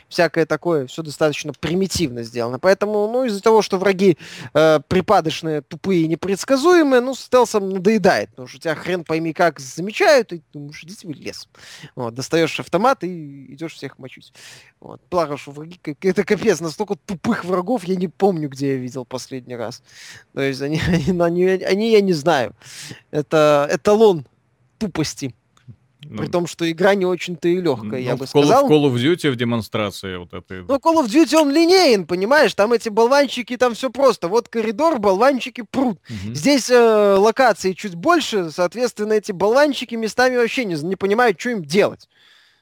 S2: всякое такое, все достаточно примитивно сделано. Поэтому, ну, из-за того, что враги э, припадочные, тупые и непредсказуемые, ну, стелсом надоедает, потому что тебя хрен пойми как замечают, и думаешь, идите в лес. Вот, достаешь автомат и идешь всех мочить. Вот. Благо, что враги, это капец, настолько тупых врагов я не помню, где я видел последний раз. То есть они, они, они, они я не знаю. Это эталон тупости. Ну, При том, что игра не очень-то и легкая, ну, я бы Call, сказал.
S1: В Call of Duty в демонстрации вот этой.
S2: Ну, Call of Duty он линейен, понимаешь? Там эти болванчики, там все просто. Вот коридор, болванчики прут. Угу. Здесь э, локации чуть больше, соответственно, эти болванчики местами вообще не, не понимают, что им делать.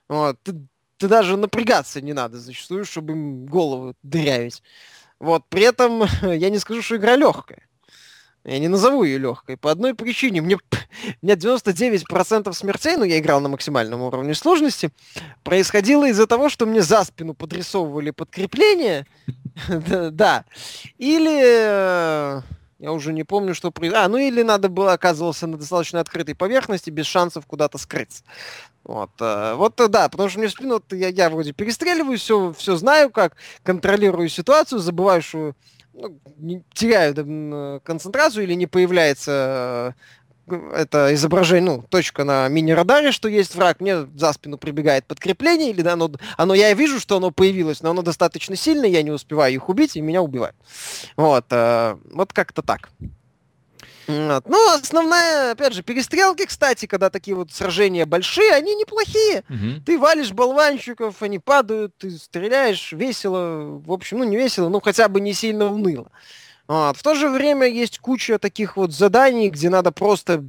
S2: Вот. Ты, ты даже напрягаться не надо зачастую, чтобы им голову дырявить. Вот. При этом я не скажу, что игра легкая. Я не назову ее легкой. По одной причине. Мне, у меня 99% смертей, ну, я играл на максимальном уровне сложности, происходило из-за того, что мне за спину подрисовывали подкрепление. Да. Или... Э, я уже не помню, что... А, ну или надо было оказывался на достаточно открытой поверхности, без шансов куда-то скрыться. Вот, э, вот э, да, потому что мне в спину я, я вроде перестреливаю, все, все знаю как, контролирую ситуацию, забываю, что ну, теряют э, концентрацию или не появляется э, это изображение, ну, точка на мини-радаре, что есть враг, мне за спину прибегает подкрепление, или да, оно, оно, я вижу, что оно появилось, но оно достаточно сильное, я не успеваю их убить, и меня убивают. Вот, э, вот как-то так. Вот. Ну, основная, опять же, перестрелки, кстати, когда такие вот сражения большие, они неплохие. Угу. Ты валишь болванщиков, они падают, ты стреляешь, весело. В общем, ну не весело, но хотя бы не сильно уныло. Вот. В то же время есть куча таких вот заданий, где надо просто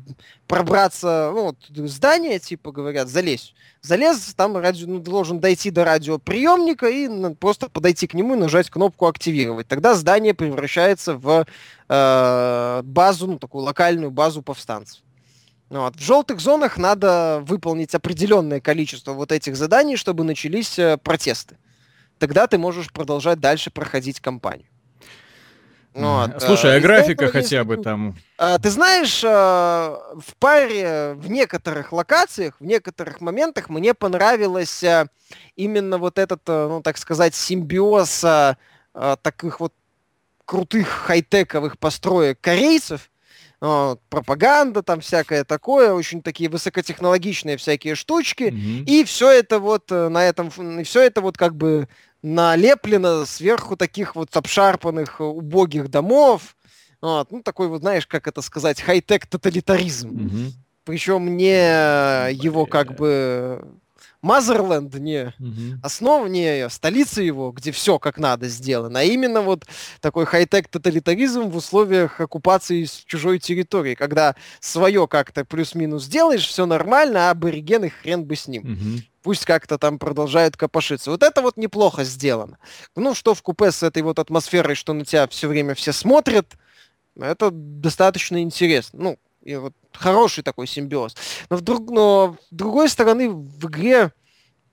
S2: пробраться, ну, вот, здание, типа, говорят, залезь. Залез, там радио, ну, должен дойти до радиоприемника и ну, просто подойти к нему и нажать кнопку «Активировать». Тогда здание превращается в э, базу, ну, такую локальную базу повстанцев. Вот. В желтых зонах надо выполнить определенное количество вот этих заданий, чтобы начались э, протесты. Тогда ты можешь продолжать дальше проходить кампанию.
S1: Вот. Слушай, а графика хотя бы там?
S2: А, ты знаешь, а, в паре, в некоторых локациях, в некоторых моментах мне понравилось а, именно вот этот, ну, так сказать, симбиоз таких вот крутых хай-тековых построек корейцев, вот, пропаганда там всякое такое, очень такие высокотехнологичные всякие штучки, mm-hmm. и все это вот э, на этом, все это вот как бы налеплено сверху таких вот обшарпанных, э, убогих домов. Вот, ну, такой вот, знаешь, как это сказать, хай-тек тоталитаризм. Mm-hmm. Причем не его как бы Мазерленд не угу. основа, не столица его, где все как надо сделано, а именно вот такой хай-тек тоталитаризм в условиях оккупации с чужой территории, когда свое как-то плюс-минус делаешь, все нормально, а аборигены хрен бы с ним. Угу пусть как-то там продолжают копошиться. Вот это вот неплохо сделано. Ну, что в купе с этой вот атмосферой, что на тебя все время все смотрят, это достаточно интересно. Ну, и вот хороший такой симбиоз. Но, вдруг, но с другой стороны, в игре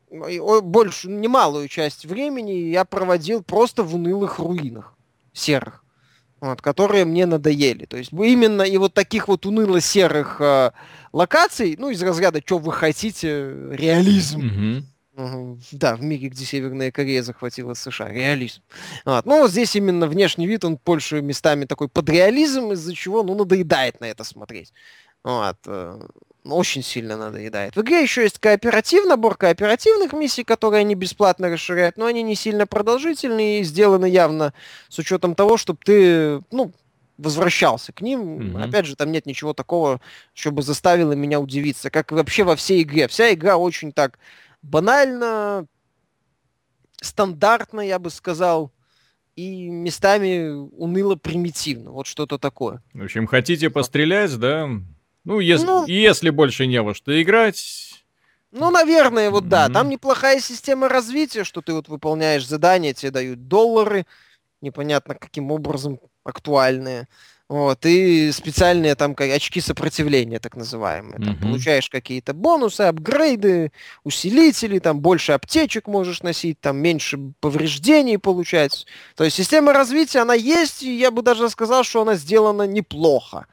S2: больше, немалую часть времени я проводил просто в унылых руинах серых, вот, которые мне надоели. То есть именно и вот таких вот уныло-серых э, локаций, ну, из разряда, что вы хотите, реализм. Mm-hmm. Да, в мире, где Северная Корея захватила США. Реализм. Вот. Ну, вот здесь именно внешний вид, он больше местами такой под реализм, из-за чего, ну, надоедает на это смотреть. Вот. Э, очень сильно надоедает. В игре еще есть кооператив, набор кооперативных миссий, которые они бесплатно расширяют, но они не сильно продолжительные и сделаны явно с учетом того, чтобы ты, ну, возвращался к ним. Mm-hmm. Опять же, там нет ничего такого, чтобы заставило меня удивиться, как вообще во всей игре. Вся игра очень так банально, стандартно, я бы сказал, и местами уныло примитивно. Вот что-то такое.
S1: В общем, хотите пострелять, да? Ну, если, ну, если больше не во что играть,
S2: ну, наверное, вот mm-hmm. да. Там неплохая система развития, что ты вот выполняешь задания, тебе дают доллары, непонятно каким образом актуальные. Вот, и специальные там очки сопротивления, так называемые. Там, mm-hmm. Получаешь какие-то бонусы, апгрейды, усилители, там больше аптечек можешь носить, там меньше повреждений получать. То есть система развития, она есть, и я бы даже сказал, что она сделана неплохо.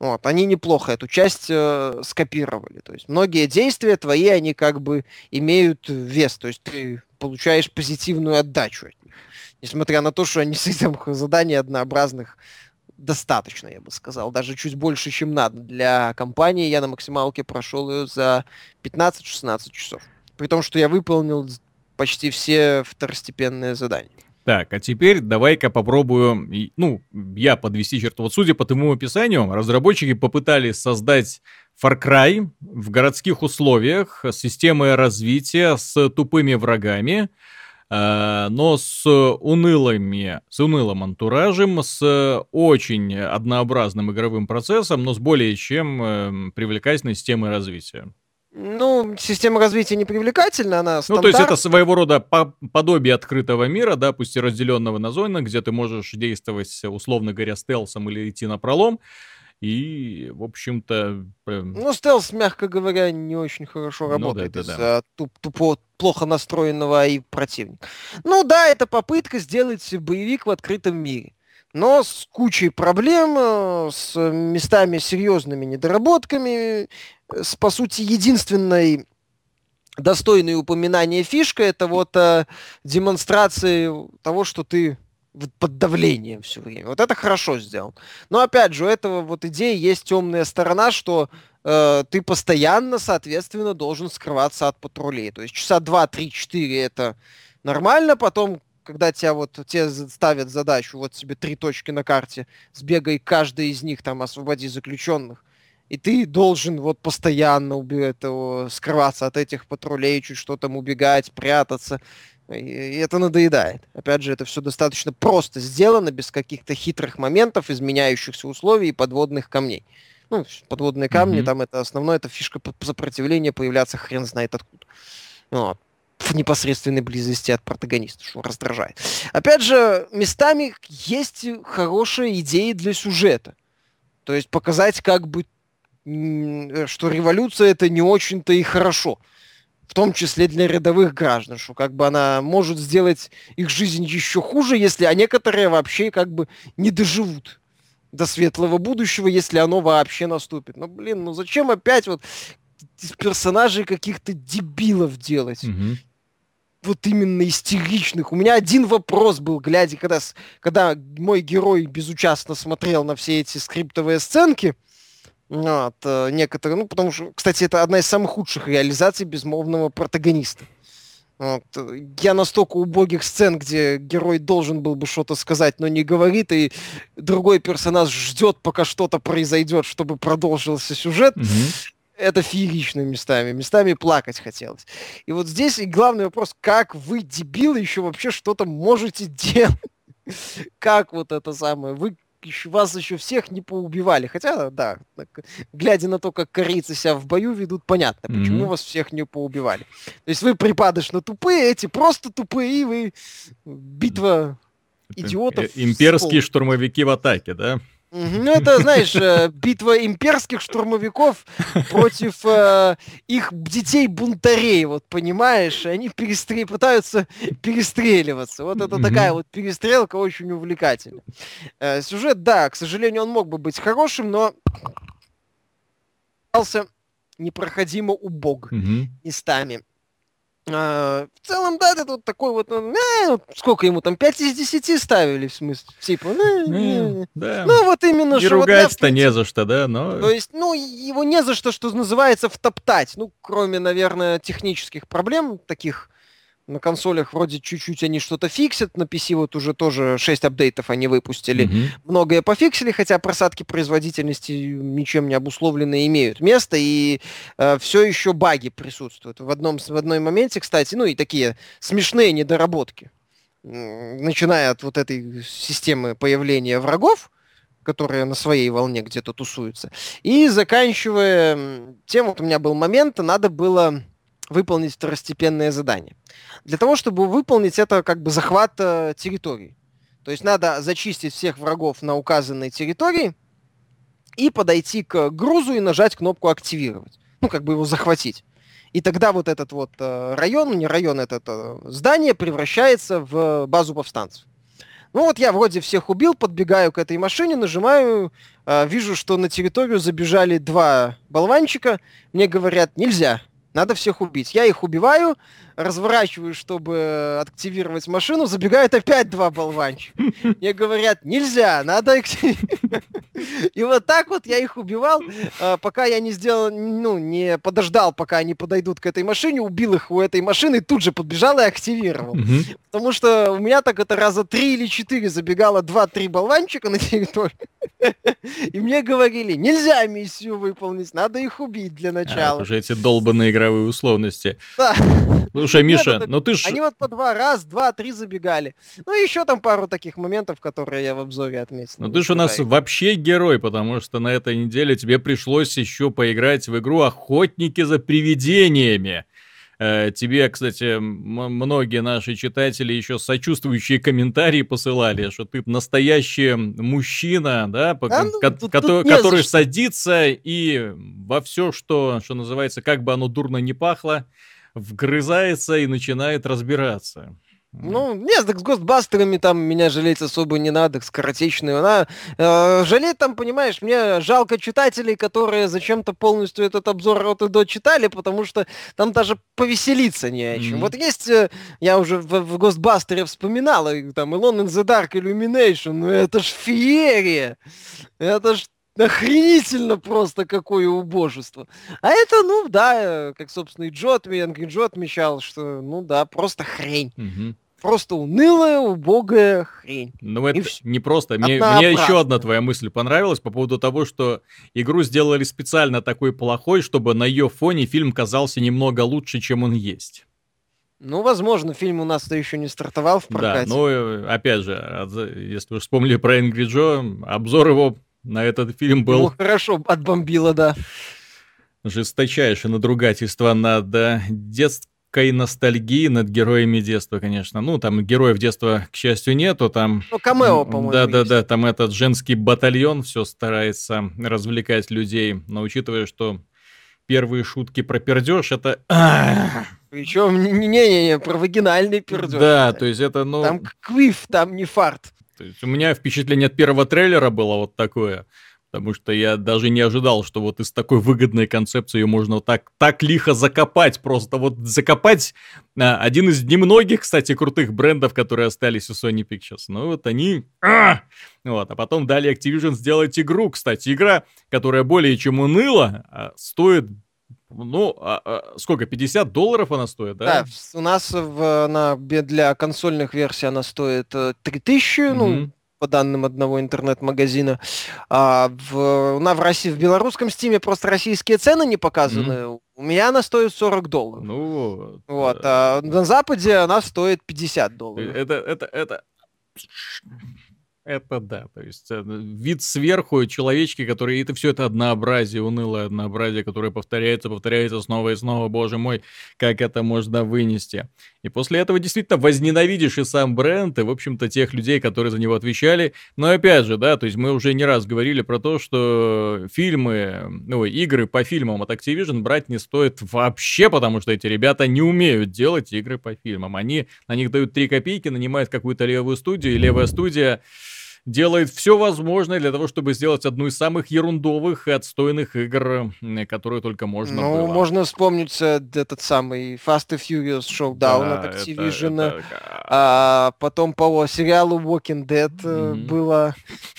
S2: Вот, они неплохо эту часть э, скопировали. То есть многие действия твои, они как бы имеют вес. То есть ты получаешь позитивную отдачу от них. Несмотря на то, что они с этим заданий однообразных достаточно, я бы сказал. Даже чуть больше, чем надо. Для компании я на максималке прошел ее за 15-16 часов. При том, что я выполнил почти все второстепенные задания.
S1: Так, а теперь давай-ка попробую, ну, я подвести черту. Вот судя по твоему описанию, разработчики попытались создать Far Cry в городских условиях с развития, с тупыми врагами, но с унылыми, с унылым антуражем, с очень однообразным игровым процессом, но с более чем эм, привлекательной системой развития.
S2: Ну, система развития не привлекательна, она стандарт...
S1: Ну, то есть это своего рода по подобие открытого мира, да, пусть и разделенного на зоны, где ты можешь действовать, условно говоря, стелсом или идти на пролом, и, в общем-то...
S2: Ну, стелс, мягко говоря, не очень хорошо работает ну, да, да, из-за туп тупо плохо настроенного и противника. Ну да, это попытка сделать боевик в открытом мире. Но с кучей проблем, э, с местами серьезными недоработками, с, по сути, единственной достойной упоминания фишка это вот э, демонстрации того, что ты под давлением все время. Вот это хорошо сделано. Но опять же, у этого вот идеи есть темная сторона, что э, ты постоянно, соответственно, должен скрываться от патрулей. То есть часа 2, 3, 4 это нормально, потом когда тебя вот тебе ставят задачу, вот тебе три точки на карте, сбегай каждый из них, там освободи заключенных, и ты должен вот постоянно этого, скрываться от этих патрулей, чуть что там убегать, прятаться. И это надоедает. Опять же, это все достаточно просто сделано, без каких-то хитрых моментов, изменяющихся условий и подводных камней. Ну, подводные камни, mm-hmm. там это основное, это фишка сопротивления появляться хрен знает откуда. Вот в непосредственной близости от протагониста, что раздражает. Опять же, местами есть хорошие идеи для сюжета. То есть показать как бы что революция это не очень-то и хорошо. В том числе для рядовых граждан, что как бы она может сделать их жизнь еще хуже, если, а некоторые вообще как бы не доживут до светлого будущего, если оно вообще наступит. Ну, блин, ну зачем опять вот из персонажей каких-то дебилов делать?
S1: Угу.
S2: Вот именно истеричных. У меня один вопрос был, глядя, когда, когда мой герой безучастно смотрел на все эти скриптовые сценки, вот, э, некоторые, ну, потому что, кстати, это одна из самых худших реализаций безмолвного протагониста. Вот. Я настолько убогих сцен, где герой должен был бы что-то сказать, но не говорит, и другой персонаж ждет, пока что-то произойдет, чтобы продолжился сюжет.
S1: Mm-hmm.
S2: Это феерично местами. Местами плакать хотелось. И вот здесь и главный вопрос, как вы, дебилы, еще вообще что-то можете делать? Как вот это самое? Вы еще, вас еще всех не поубивали. Хотя, да, глядя на то, как корейцы себя в бою ведут, понятно, mm-hmm. почему вас всех не поубивали. То есть вы припадочно тупые, эти просто тупые, и вы битва идиотов.
S1: Имперские штурмовики в атаке, да?
S2: Ну, это, знаешь, э, битва имперских штурмовиков против э, их детей-бунтарей, вот, понимаешь? Они перестр... пытаются перестреливаться. Вот это такая вот перестрелка очень увлекательная. Э, сюжет, да, к сожалению, он мог бы быть хорошим, но остался непроходимо убог местами. А, в целом, да, это вот такой вот, э, сколько ему там, 5 из 10 ставили, в смысле, типа, ну,
S1: э, да.
S2: ну вот именно,
S1: И ругать-то не за что, да, но...
S2: То есть, ну, его не за что, что называется, втоптать, ну, кроме, наверное, технических проблем таких, на консолях вроде чуть-чуть они что-то фиксят, на PC вот уже тоже 6 апдейтов они выпустили. Mm-hmm. Многое пофиксили, хотя просадки производительности ничем не обусловленные имеют место, и э, все еще баги присутствуют. В, одном, в одной моменте, кстати, ну и такие смешные недоработки. Начиная от вот этой системы появления врагов, которые на своей волне где-то тусуются, и заканчивая тем, вот у меня был момент, надо было выполнить второстепенное задание. Для того, чтобы выполнить это как бы захват э, территории. То есть надо зачистить всех врагов на указанной территории и подойти к грузу и нажать кнопку «Активировать». Ну, как бы его захватить. И тогда вот этот вот э, район, не район, это э, здание превращается в базу повстанцев. Ну вот я вроде всех убил, подбегаю к этой машине, нажимаю, вижу, что на территорию забежали два болванчика. Мне говорят, нельзя, надо всех убить. Я их убиваю, разворачиваю, чтобы активировать машину, забегают опять два болванчика. Мне говорят, нельзя, надо. И вот так вот я их убивал, а, пока я не сделал, ну, не подождал, пока они подойдут к этой машине, убил их у этой машины, тут же подбежал и активировал. Потому что у меня так это раза три или четыре забегало два-три болванчика на территорию. И мне говорили, нельзя миссию выполнить, надо их убить для а, начала. А,
S1: уже эти долбанные игровые условности.
S2: Да.
S1: Слушай, Миша, ну ты ж...
S2: Они вот по два, раз, два, три забегали. Ну, еще там пару таких моментов, которые я в обзоре отметил.
S1: Ну, ты же у нас вообще герой, потому что на этой неделе тебе пришлось еще поиграть в игру «Охотники за привидениями». Э, тебе, кстати, многие наши читатели еще сочувствующие комментарии посылали, что ты настоящий мужчина, да, да ну, ко- тут, ко- тут который садится и во все, что, что называется, как бы оно дурно не пахло, вгрызается и начинает разбираться.
S2: Ну, нет, так с Гостбастерами там меня жалеть особо не надо, скоротечную. Она э, жалеть там, понимаешь, мне жалко читателей, которые зачем-то полностью этот обзор от и до читали, потому что там даже повеселиться не о чем. Mm-hmm. Вот есть, э, я уже в, в Гостбастере вспоминал, там, Alone in the Dark Illumination, ну это ж феерия! Это ж охренительно просто какое убожество. А это, ну да, э, как, собственно, и Джо, и Джо отмечал, что, ну да, просто хрень.
S1: Угу
S2: просто унылая, убогая хрень.
S1: Ну, это не просто. Мне, мне еще одна твоя мысль понравилась по поводу того, что игру сделали специально такой плохой, чтобы на ее фоне фильм казался немного лучше, чем он есть.
S2: Ну, возможно, фильм у нас-то еще не стартовал в прокате.
S1: Да, ну, опять же, если вы вспомнили про Энгри Джо, обзор его на этот фильм был... Ну,
S2: хорошо отбомбило, да.
S1: Жесточайшее надругательство над детством легкой ностальгии над героями детства, конечно. Ну, там героев детства, к счастью, нету. Там...
S2: Ну, камео, по-моему,
S1: Да-да-да, там этот женский батальон все старается развлекать людей. Но учитывая, что первые шутки про пердеж, это...
S2: Причем, не-не-не, про вагинальный пердеж.
S1: Да, то есть это, ну...
S2: Там квиф, там не фарт.
S1: То есть у меня впечатление от первого трейлера было вот такое. Потому что я даже не ожидал, что вот из такой выгодной концепции ее можно вот так, так лихо закопать. Просто вот закопать а, один из немногих, кстати, крутых брендов, которые остались у Sony Pictures. Ну вот они... А! Вот, а потом дали Activision сделать игру. Кстати, игра, которая более чем уныла, стоит ну, а, а, сколько, 50 долларов она стоит, да?
S2: Да, у нас в, на, для консольных версий она стоит 3000, mm-hmm. ну, по данным одного интернет-магазина. А в, на, в, России, в белорусском стиме просто российские цены не показаны. Mm-hmm. У меня она стоит 40 долларов.
S1: Ну
S2: вот. А на Западе она стоит 50 долларов.
S1: Это, это, это... Это да, то есть э, вид сверху, человечки, которые, это все это однообразие, унылое однообразие, которое повторяется, повторяется снова и снова, боже мой, как это можно вынести. И после этого действительно возненавидишь и сам бренд, и, в общем-то, тех людей, которые за него отвечали. Но опять же, да, то есть мы уже не раз говорили про то, что фильмы, ну, игры по фильмам от Activision брать не стоит вообще, потому что эти ребята не умеют делать игры по фильмам. Они на них дают 3 копейки, нанимают какую-то левую студию, и левая студия делает все возможное для того, чтобы сделать одну из самых ерундовых и отстойных игр, которые только можно
S2: ну,
S1: было.
S2: можно вспомнить э, этот самый Fast and Furious Showdown да, от Activision. Это, это... А потом по сериалу Walking Dead mm-hmm. была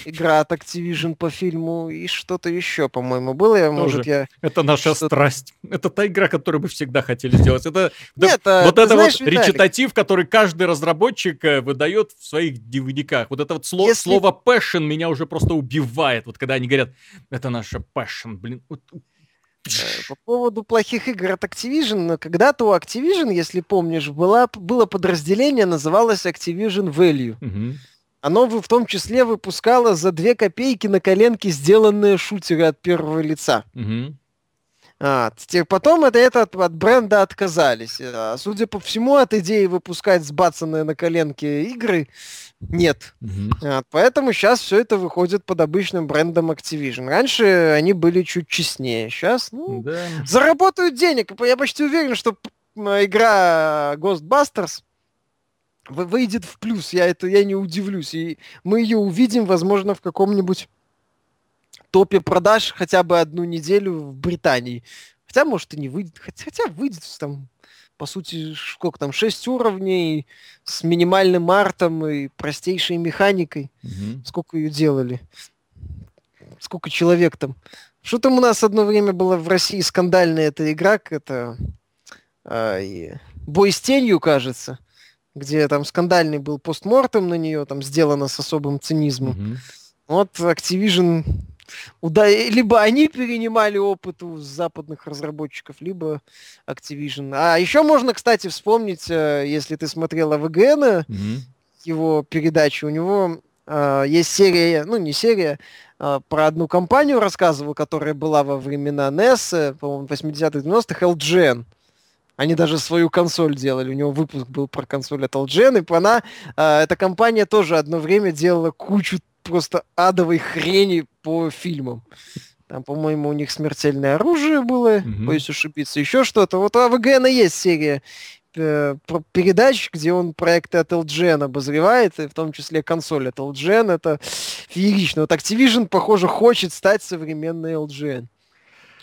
S2: игра от Activision по фильму и что-то еще, по-моему, было. Я, может, я...
S1: Это наша страсть. Это та игра, которую мы всегда хотели сделать. Это Нет, да, вот это знаешь, вот Виталик, речитатив, который каждый разработчик э, выдает в своих дневниках. Вот это вот слово, Если слово passion меня уже просто убивает. Вот когда они говорят, это наша passion, блин.
S2: Э, по поводу плохих игр от Activision, когда-то у Activision, если помнишь, была, было подразделение, называлось Activision Value. Угу. Оно в том числе выпускало за две копейки на коленке сделанные шутеры от первого лица. Угу. А, потом это, это от, от бренда отказались. А, судя по всему, от идеи выпускать сбацанные на коленке игры нет. Mm-hmm. А, поэтому сейчас все это выходит под обычным брендом Activision. Раньше они были чуть честнее. Сейчас, ну, да. заработают денег. Я почти уверен, что игра Ghostbusters выйдет в плюс. Я это я не удивлюсь. И мы ее увидим, возможно, в каком-нибудь топе продаж хотя бы одну неделю в Британии. Хотя, может, и не выйдет. Хотя, выйдет там, по сути, сколько там, 6 уровней с минимальным артом и простейшей механикой. Угу. Сколько ее делали? Сколько человек там? Что там у нас одно время было в России скандальная эта игра, это а, Бой с тенью, кажется, где там скандальный был постмортем на нее, там сделано с особым цинизмом. Угу. Вот Activision Уда... Либо они перенимали опыт у западных разработчиков, либо Activision. А еще можно, кстати, вспомнить, э, если ты смотрел АВГН, mm-hmm. его передачу, у него э, есть серия, ну не серия, э, про одну компанию рассказывал, которая была во времена NES, э, по-моему, 80-х, 90-х, LGN. Они даже свою консоль делали. У него выпуск был про консоль от LGN, и она, э, эта компания тоже одно время делала кучу просто адовой хрени по фильмам. Там, по-моему, у них смертельное оружие было, mm-hmm. боюсь ошибиться, еще что-то. Вот у АВГН есть серия э, передач, где он проекты от LGN обозревает, и в том числе консоль от LGN. Это феерично. Вот Activision, похоже, хочет стать современной LGN.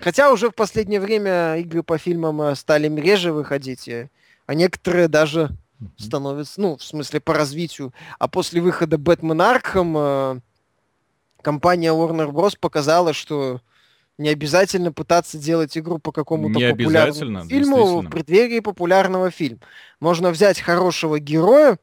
S2: Хотя уже в последнее время игры по фильмам э, стали реже выходить, а некоторые даже становится, ну, в смысле по развитию. А после выхода Бэтмен Аркхам э, компания Warner Bros. показала, что не обязательно пытаться делать игру по какому-то популярному фильму в преддверии популярного фильма. Можно взять хорошего героя,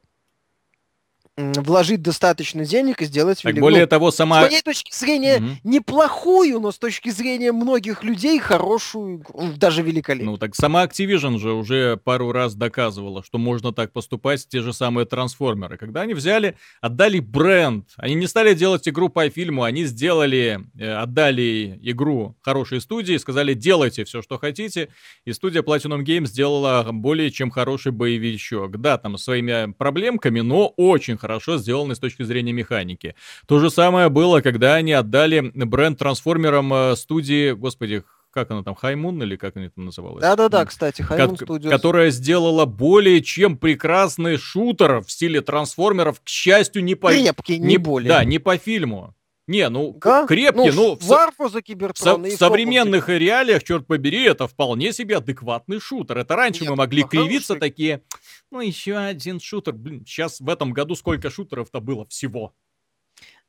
S2: вложить достаточно денег и сделать
S1: так более ну, того, сама...
S2: С моей точки зрения, угу. неплохую, но с точки зрения многих людей хорошую, даже великолепную.
S1: Ну так сама Activision же уже пару раз доказывала, что можно так поступать, те же самые трансформеры. Когда они взяли, отдали бренд, они не стали делать игру по фильму, они сделали, э, отдали игру хорошей студии, сказали, делайте все, что хотите, и студия Platinum Games сделала более чем хороший боевичок. Да, там своими проблемками, но очень хорошо сделанный с точки зрения механики. То же самое было, когда они отдали бренд трансформерам э, студии, господи, как она там, Хаймун или как она там называлась?
S2: Да-да-да, кстати, Хаймун Studios.
S1: Которая сделала более чем прекрасный шутер в стиле трансформеров, к счастью, не по...
S2: Крепкий, не, не более.
S1: Да, не по фильму. Не, ну, да? крепкий, ну...
S2: ну Варфу за Кибертрон.
S1: В, в современных реалиях, черт побери, это вполне себе адекватный шутер. Это раньше Нет, мы могли кривиться хороший. такие, ну, еще один шутер. Блин, сейчас в этом году сколько шутеров-то было всего?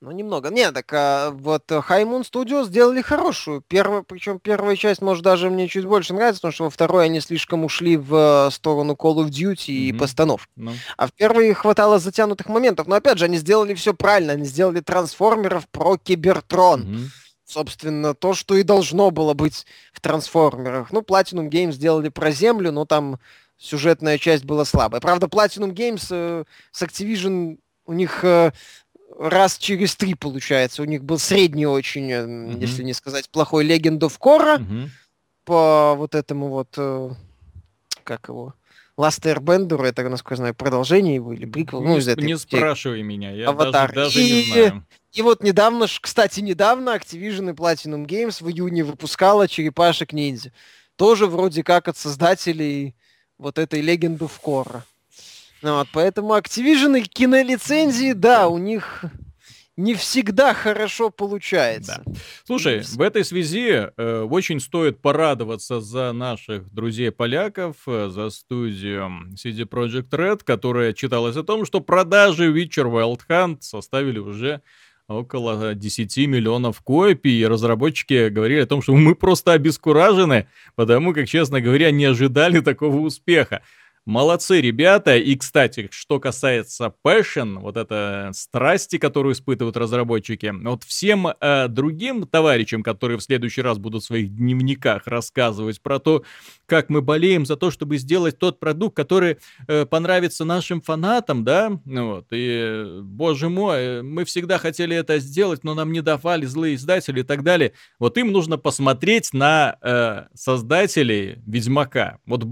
S2: Ну, немного. Не, так а, вот High Moon Studios сделали хорошую. Первая, причем первая часть, может, даже мне чуть больше нравится, потому что во второй они слишком ушли в сторону Call of Duty mm-hmm. и постанов. No. Ну. А в первой хватало затянутых моментов. Но опять же, они сделали все правильно. Они сделали трансформеров про Кибертрон. Mm-hmm. Собственно, то, что и должно было быть в трансформерах. Ну, Platinum Games сделали про Землю, но там сюжетная часть была слабая. Правда, Platinum Games э, с Activision у них э, раз через три, получается. У них был средний очень, mm-hmm. если не сказать плохой, Legend of Korra mm-hmm. по вот этому вот, э, как его, Last Airbender, это, насколько я знаю, продолжение его или приквел.
S1: Ну, из этой, не спрашивай меня, я
S2: Аватар.
S1: даже, даже и, не знаю.
S2: И вот недавно, кстати, недавно Activision и Platinum Games в июне выпускала черепашек ниндзя. Тоже вроде как от создателей вот этой Legend of Korra. Ну, вот, поэтому Activision и кинолицензии, да, у них не всегда хорошо получается.
S1: Да. Слушай, в этой связи э, очень стоит порадоваться за наших друзей-поляков, э, за студию CD Projekt Red, которая читалась о том, что продажи Witcher Wild Hunt составили уже около 10 миллионов копий, и разработчики говорили о том, что мы просто обескуражены, потому как, честно говоря, не ожидали такого успеха. Молодцы ребята. И, кстати, что касается passion, вот это страсти, которую испытывают разработчики, вот всем э, другим товарищам, которые в следующий раз будут в своих дневниках рассказывать про то, как мы болеем за то, чтобы сделать тот продукт, который э, понравится нашим фанатам, да, ну вот, и, боже мой, мы всегда хотели это сделать, но нам не давали злые издатели и так далее. Вот им нужно посмотреть на э, создателей Ведьмака. Вот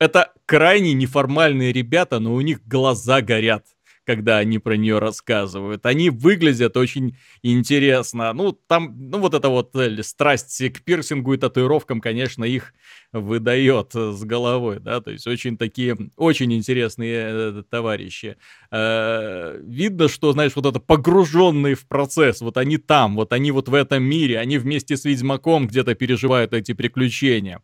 S1: это крайне неформальные ребята, но у них глаза горят, когда они про нее рассказывают. Они выглядят очень интересно. Ну, там, ну, вот эта вот э, страсть к пирсингу и татуировкам, конечно, их выдает с головой, да, то есть очень такие, очень интересные э, товарищи. Э, видно, что, знаешь, вот это погруженные в процесс, вот они там, вот они вот в этом мире, они вместе с Ведьмаком где-то переживают эти приключения.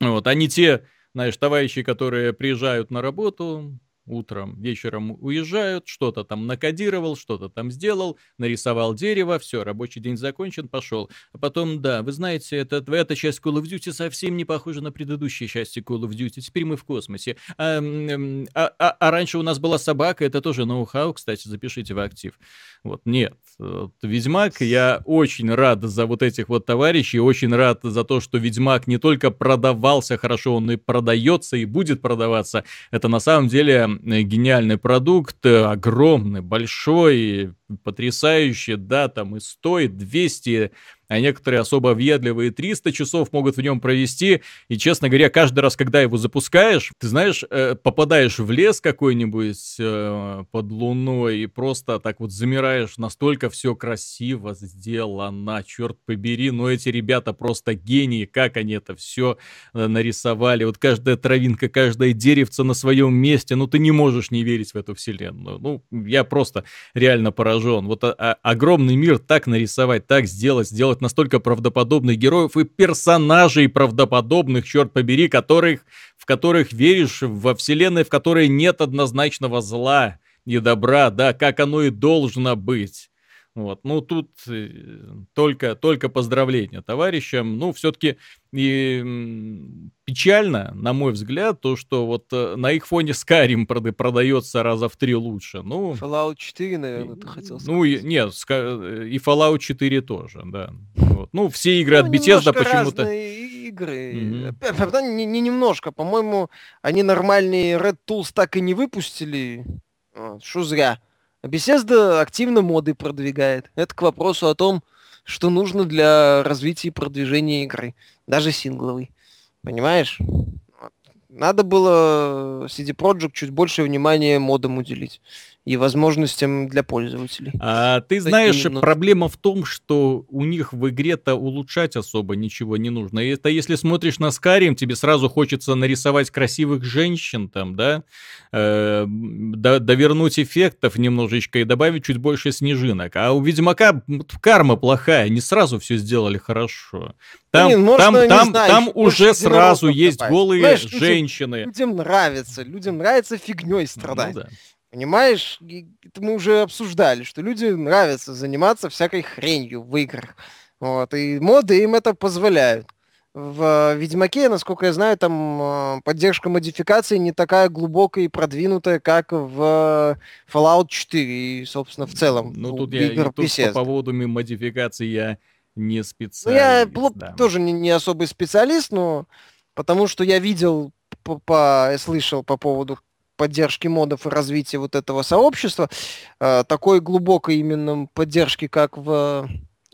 S1: Вот, они те знаешь, товарищи, которые приезжают на работу, утром, вечером уезжают, что-то там накодировал, что-то там сделал, нарисовал дерево, все, рабочий день закончен, пошел. А потом, да, вы знаете, это, эта часть Call of Duty совсем не похожа на предыдущие части Call of Duty, теперь мы в космосе. А, а, а, а раньше у нас была собака, это тоже ноу-хау, кстати, запишите в актив. Вот, нет. Вот, Ведьмак, я очень рад за вот этих вот товарищей, очень рад за то, что Ведьмак не только продавался хорошо, он и продается, и будет продаваться. Это на самом деле гениальный продукт, э, огромный, большой, потрясающий, да, там и стоит 200 а некоторые особо въедливые 300 часов могут в нем провести. И, честно говоря, каждый раз, когда его запускаешь, ты знаешь, э, попадаешь в лес какой-нибудь э, под луной и просто так вот замираешь, настолько все красиво сделано, черт побери, но эти ребята просто гении, как они это все э, нарисовали. Вот каждая травинка, каждое деревце на своем месте, ну ты не можешь не верить в эту вселенную. Ну, я просто реально поражен. Вот а, а, огромный мир так нарисовать, так сделать, сделать делать настолько правдоподобных героев и персонажей правдоподобных, черт побери, которых, в которых веришь во вселенной, в которой нет однозначного зла и добра, да, как оно и должно быть. Вот. Ну, тут э, только, только поздравления товарищам. Ну, все-таки и печально, на мой взгляд, то, что вот э, на их фоне Skyrim прода- продается раза в три лучше. Ну,
S2: Fallout 4, наверное, ты хотел сказать.
S1: Ну, и, нет, и Fallout 4 тоже, да. Вот. Ну, все игры ну, от Bethesda почему-то...
S2: игры. Mm-hmm. Не, не немножко. По-моему, они нормальные Red Tools так и не выпустили. Что зря. Bethesda активно моды продвигает. Это к вопросу о том, что нужно для развития и продвижения игры. Даже сингловой. Понимаешь? Надо было CD Projekt чуть больше внимания модам уделить и возможностям для пользователей.
S1: А ты знаешь, Таким, проблема в том, что у них в игре-то улучшать особо ничего не нужно. Это если смотришь на Skyrim, тебе сразу хочется нарисовать красивых женщин там, да, э, довернуть эффектов немножечко и добавить чуть больше снежинок. А у Ведьмака карма плохая, не сразу все сделали хорошо. Там, Блин, там, там, знаю, там уже сразу есть добавить. голые Знаешь, женщины.
S2: Людям, людям нравится, людям нравится фигней страдать. Ну, да. Понимаешь, это мы уже обсуждали, что людям нравится заниматься всякой хренью в играх. Вот, и моды им это позволяют. В Ведьмаке, насколько я знаю, там а, поддержка модификации не такая глубокая и продвинутая, как в Fallout 4 и, собственно, в целом.
S1: Ну, тут, я, тут по поводу модификации я не специалист.
S2: Ну, я да. тоже не, не особый специалист, но потому что я видел, по, по, слышал по поводу поддержки модов и развития вот этого сообщества, э, такой глубокой именно поддержки, как в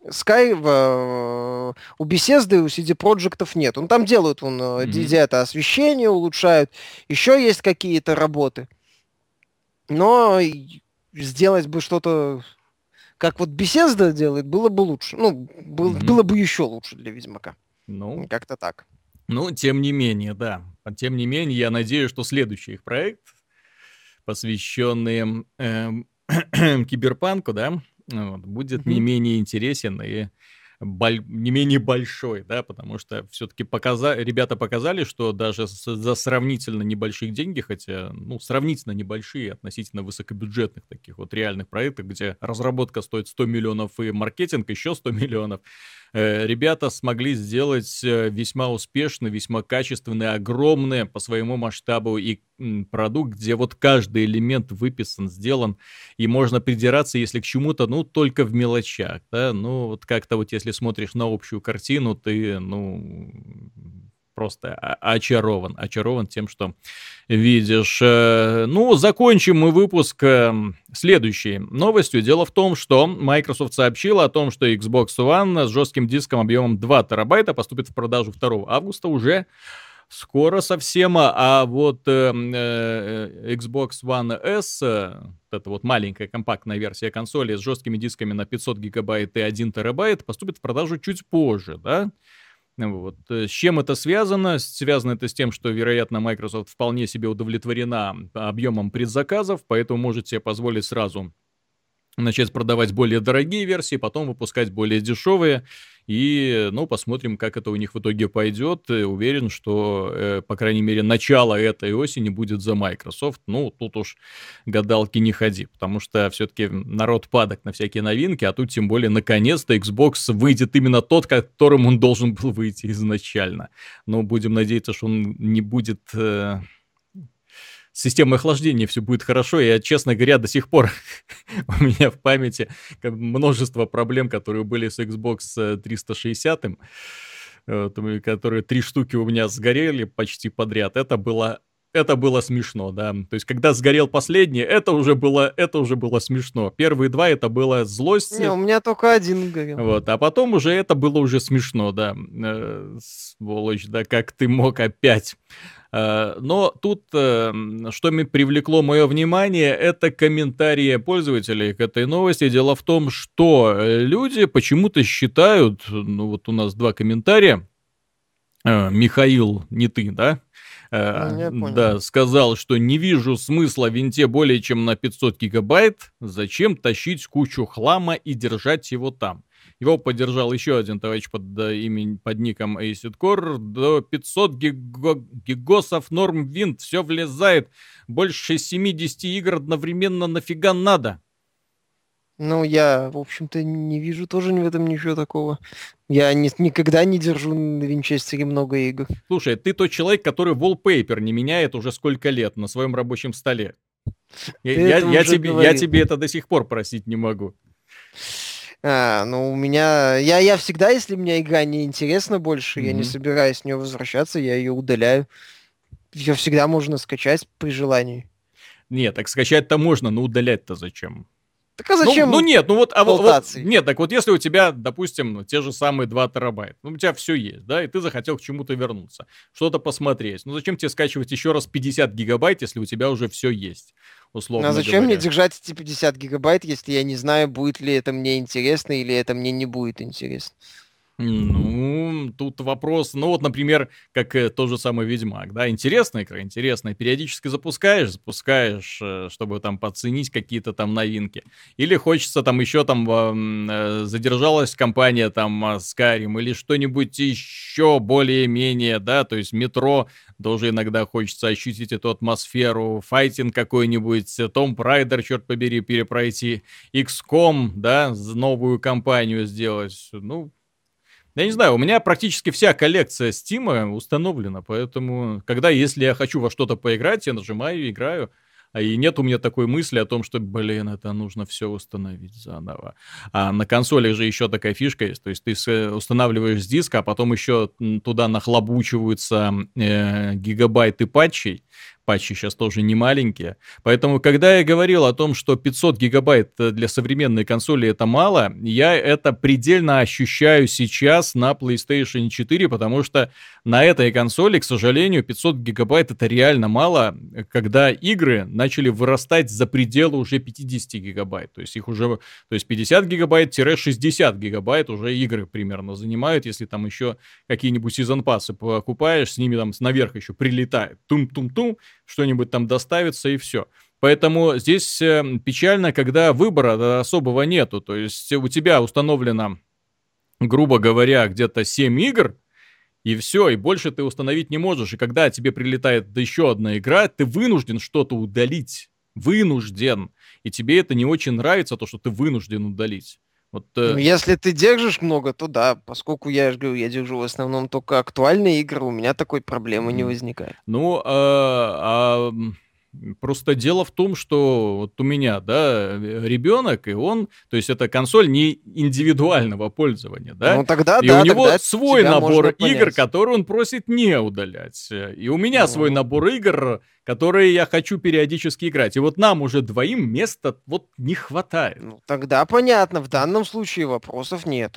S2: Sky, в, э, у Bethesda, у CD Projekt нет. Он там делают, он mm-hmm. это освещение улучшают, еще есть какие-то работы. Но сделать бы что-то, как вот Bethesda делает, было бы лучше. Ну, был, mm-hmm. было бы еще лучше для Ведьмака. Ну, как-то так.
S1: Ну, тем не менее, да. Тем не менее, я надеюсь, что следующий их проект посвященные э, киберпанку, да, вот, будет mm-hmm. не менее интересен и боль, не менее большой, да, потому что все-таки показа... ребята показали, что даже с... за сравнительно небольших деньги, хотя, ну, сравнительно небольшие, относительно высокобюджетных таких вот реальных проектов, где разработка стоит 100 миллионов и маркетинг еще 100 миллионов, ребята смогли сделать э, весьма успешный, весьма качественный, огромный по своему масштабу и продукт, где вот каждый элемент выписан, сделан, и можно придираться, если к чему-то, ну, только в мелочах, да, ну, вот как-то вот если смотришь на общую картину, ты, ну, просто очарован, очарован тем, что видишь. Э, ну, закончим мы выпуск эм, следующей новостью. Дело в том, что Microsoft сообщила о том, что Xbox One с жестким диском объемом 2 терабайта поступит в продажу 2 августа уже скоро совсем, а вот э, э, Xbox One S, э, это вот маленькая компактная версия консоли с жесткими дисками на 500 гигабайт и 1 терабайт, поступит в продажу чуть позже, да? Вот. Э, с чем это связано? Связано это с тем, что, вероятно, Microsoft вполне себе удовлетворена объемом предзаказов, поэтому может себе позволить сразу начать продавать более дорогие версии, потом выпускать более дешевые. И, ну, посмотрим, как это у них в итоге пойдет. Уверен, что, э, по крайней мере, начало этой осени будет за Microsoft. Ну, тут уж гадалки не ходи, потому что все-таки народ падок на всякие новинки, а тут тем более, наконец-то, Xbox выйдет именно тот, которым он должен был выйти изначально. Но будем надеяться, что он не будет... Э, с системой охлаждения все будет хорошо. Я, честно говоря, до сих пор у меня в памяти множество проблем, которые были с Xbox 360, э, которые три штуки у меня сгорели почти подряд. Это было это было смешно, да. То есть, когда сгорел последний, это уже было, это уже было смешно. Первые два это было злость.
S2: Не, у меня только один горел.
S1: Вот, а потом уже это было уже смешно, да. Э, сволочь, да, как ты мог опять Э, но тут, э, что привлекло мое внимание, это комментарии пользователей к этой новости. Дело в том, что э, люди почему-то считают, ну вот у нас два комментария, Михаил, не ты, да? Ну, да, сказал, что не вижу смысла в винте более чем на 500 гигабайт. Зачем тащить кучу хлама и держать его там? Его поддержал еще один товарищ под, именем, под ником Acid Core. До 500 гиго, гигосов норм винт, все влезает. Больше 70 игр одновременно нафига надо?
S2: Ну, я, в общем-то, не вижу тоже в этом ничего такого. Я не, никогда не держу на винчестере много игр.
S1: Слушай, ты тот человек, который wallpaper не меняет уже сколько лет на своем рабочем столе. Я, я, я, тебе, я тебе это до сих пор просить не могу.
S2: А, ну, у меня... Я, я всегда, если мне игра не интересна больше, mm-hmm. я не собираюсь с нее возвращаться, я ее удаляю. Ее всегда можно скачать при желании.
S1: Нет, так скачать-то можно, но удалять-то зачем?
S2: Так а зачем?
S1: Ну, ну нет, ну вот, а вот, нет, так вот если у тебя, допустим, ну, те же самые 2 терабайта, ну у тебя все есть, да, и ты захотел к чему-то вернуться, что-то посмотреть, ну зачем тебе скачивать еще раз 50 гигабайт, если у тебя уже все есть, условно
S2: А зачем говоря. мне держать эти 50 гигабайт, если я не знаю, будет ли это мне интересно или это мне не будет интересно?
S1: Ну, тут вопрос, ну вот, например, как э, тот же самый Ведьмак, да, интересная игра, интересная, периодически запускаешь, запускаешь, э, чтобы там подценить какие-то там новинки, или хочется там еще там э, задержалась компания там Skyrim, или что-нибудь еще более-менее, да, то есть метро, тоже иногда хочется ощутить эту атмосферу, файтинг какой-нибудь, Том Прайдер, черт побери, перепройти, XCOM, да, новую компанию сделать, ну, я не знаю, у меня практически вся коллекция Стима установлена, поэтому, когда, если я хочу во что-то поиграть, я нажимаю и играю. А и нет у меня такой мысли о том, что, блин, это нужно все установить заново. А на консоли же еще такая фишка есть. То есть ты устанавливаешь с диска, а потом еще туда нахлобучиваются э, гигабайты патчей патчи сейчас тоже не маленькие. Поэтому, когда я говорил о том, что 500 гигабайт для современной консоли это мало, я это предельно ощущаю сейчас на PlayStation 4, потому что на этой консоли, к сожалению, 500 гигабайт это реально мало, когда игры начали вырастать за пределы уже 50 гигабайт. То есть их уже, то есть 50 гигабайт-60 гигабайт уже игры примерно занимают, если там еще какие-нибудь сезон-пассы покупаешь, с ними там наверх еще прилетает. Тум-тум-тум, что-нибудь там доставится и все. Поэтому здесь э, печально, когда выбора особого нету. То есть у тебя установлено, грубо говоря, где-то 7 игр, и все, и больше ты установить не можешь. И когда тебе прилетает еще одна игра, ты вынужден что-то удалить. Вынужден. И тебе это не очень нравится, то, что ты вынужден удалить.
S2: Вот, э... ну, если ты держишь много, то да, поскольку я же говорю, я держу в основном только актуальные игры, у меня такой проблемы mm. не возникает.
S1: Ну, а, а Просто дело в том, что вот у меня, да, ребенок, и он, то есть это консоль не индивидуального пользования, да?
S2: Ну тогда
S1: и
S2: да,
S1: у него свой набор игр, который он просит не удалять. И у меня mm свой набор игр, которые я хочу периодически играть. И вот нам уже двоим места вот не хватает.
S2: Ну тогда понятно, в данном случае вопросов нет.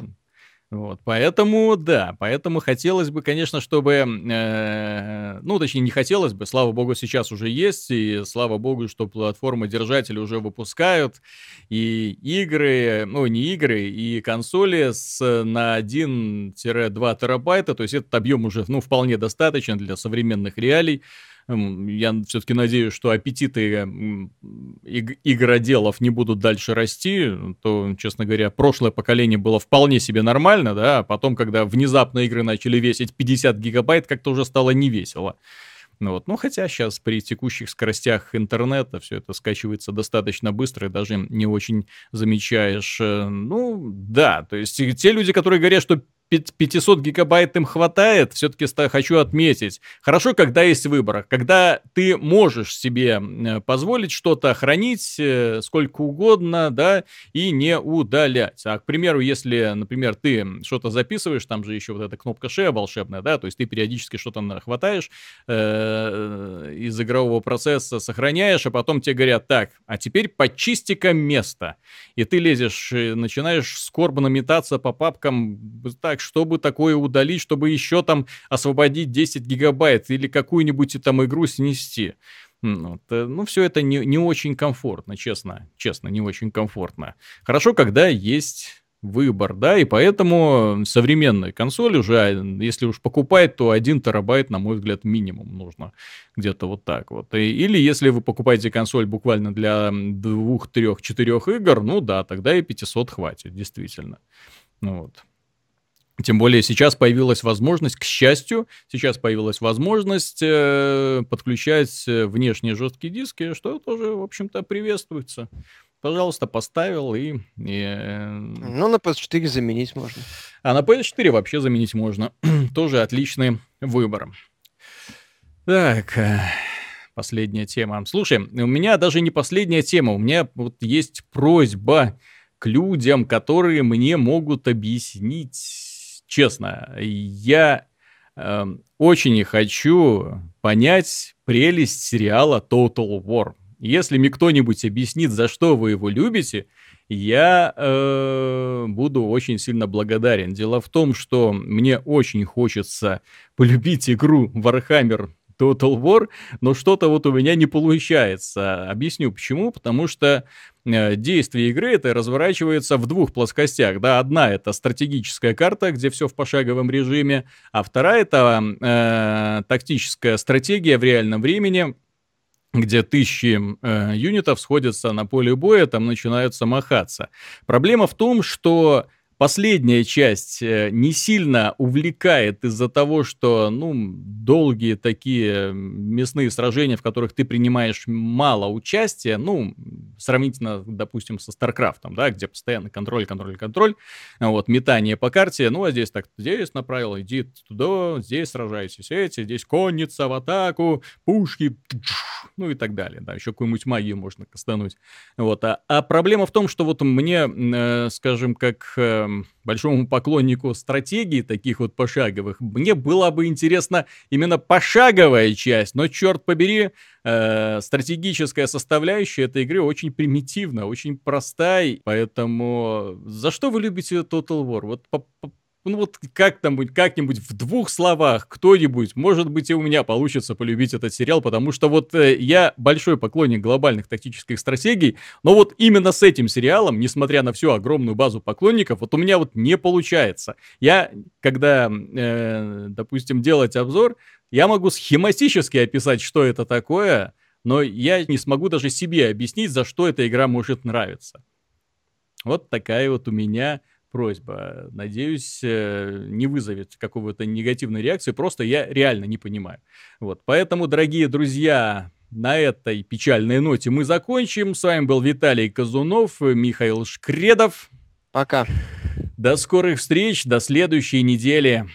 S1: Вот, поэтому, да, поэтому хотелось бы, конечно, чтобы, э, ну, точнее, не хотелось бы, слава богу, сейчас уже есть, и слава богу, что платформы-держатели уже выпускают, и игры, ну, не игры, и консоли с, на 1-2 терабайта, то есть этот объем уже, ну, вполне достаточно для современных реалий, я все-таки надеюсь, что аппетиты игроделов не будут дальше расти. То, честно говоря, прошлое поколение было вполне себе нормально, да, а потом, когда внезапно игры начали весить 50 гигабайт, как-то уже стало невесело. Ну, вот. ну, хотя сейчас при текущих скоростях интернета все это скачивается достаточно быстро и даже не очень замечаешь. Э, ну, да, то есть те люди, которые говорят, что 500 гигабайт им хватает, все-таки хочу отметить. Хорошо, когда есть выбор. Когда ты можешь себе позволить что-то хранить э, сколько угодно, да, и не удалять. А, к примеру, если, например, ты что-то записываешь, там же еще вот эта кнопка шея волшебная, да, то есть ты периодически что-то хватаешь э, из игрового процесса, сохраняешь, а потом тебе говорят, так, а теперь почисти-ка место. И ты лезешь, начинаешь скорбно метаться по папкам, так, так, чтобы такое удалить, чтобы еще там освободить 10 гигабайт или какую-нибудь там игру снести. Ну, это, ну, все это не, не очень комфортно, честно, честно, не очень комфортно. Хорошо, когда есть выбор, да, и поэтому современные консоли уже, а, если уж покупать, то 1 терабайт, на мой взгляд, минимум нужно где-то вот так вот. Или если вы покупаете консоль буквально для двух, трех, четырех игр, ну да, тогда и 500 хватит, действительно. Ну вот. Тем более сейчас появилась возможность, к счастью, сейчас появилась возможность э, подключать э, внешние жесткие диски, что тоже, в общем-то, приветствуется. пожалуйста, поставил и... и... Э,
S2: ну, на PS4 заменить можно.
S1: А на PS4 вообще заменить можно. Тоже отличный выбор. Так, э, последняя тема. Слушай, у меня даже не последняя тема, у меня вот есть просьба к людям, которые мне могут объяснить честно. Я э, очень не хочу понять прелесть сериала Total War. Если мне кто-нибудь объяснит, за что вы его любите, я э, буду очень сильно благодарен. Дело в том, что мне очень хочется полюбить игру Warhammer Total War, но что-то вот у меня не получается. Объясню почему. Потому что э, действие игры это разворачивается в двух плоскостях. Да, одна это стратегическая карта, где все в пошаговом режиме, а вторая это э, тактическая стратегия в реальном времени, где тысячи э, юнитов сходятся на поле боя, там начинают махаться. Проблема в том, что Последняя часть э, не сильно увлекает из-за того, что, ну, долгие такие мясные сражения, в которых ты принимаешь мало участия, ну, сравнительно, допустим, со Старкрафтом, да, где постоянно контроль, контроль, контроль, вот, метание по карте, ну, а здесь так, здесь направил, иди туда, здесь сражайся с этим, здесь конница в атаку, пушки, ну и так далее, да, еще какую-нибудь магию можно кастануть, вот, а, а проблема в том, что вот мне, э, скажем, как э, большому поклоннику стратегии таких вот пошаговых, мне было бы интересно именно пошаговая часть, но черт побери, э, стратегическая составляющая этой игры очень примитивна, очень простая, поэтому за что вы любите Total War? Вот по, по, ну вот как-нибудь, как-нибудь в двух словах кто-нибудь, может быть и у меня получится полюбить этот сериал, потому что вот э, я большой поклонник глобальных тактических стратегий, но вот именно с этим сериалом, несмотря на всю огромную базу поклонников, вот у меня вот не получается. Я, когда, э, допустим, делать обзор, я могу схематически описать, что это такое, но я не смогу даже себе объяснить, за что эта игра может нравиться. Вот такая вот у меня просьба. Надеюсь, э, не вызовет какого-то негативной реакции, просто я реально не понимаю. Вот, поэтому, дорогие друзья, на этой печальной ноте мы закончим. С вами был Виталий Казунов, Михаил Шкредов.
S2: Пока.
S1: До скорых встреч, до следующей недели.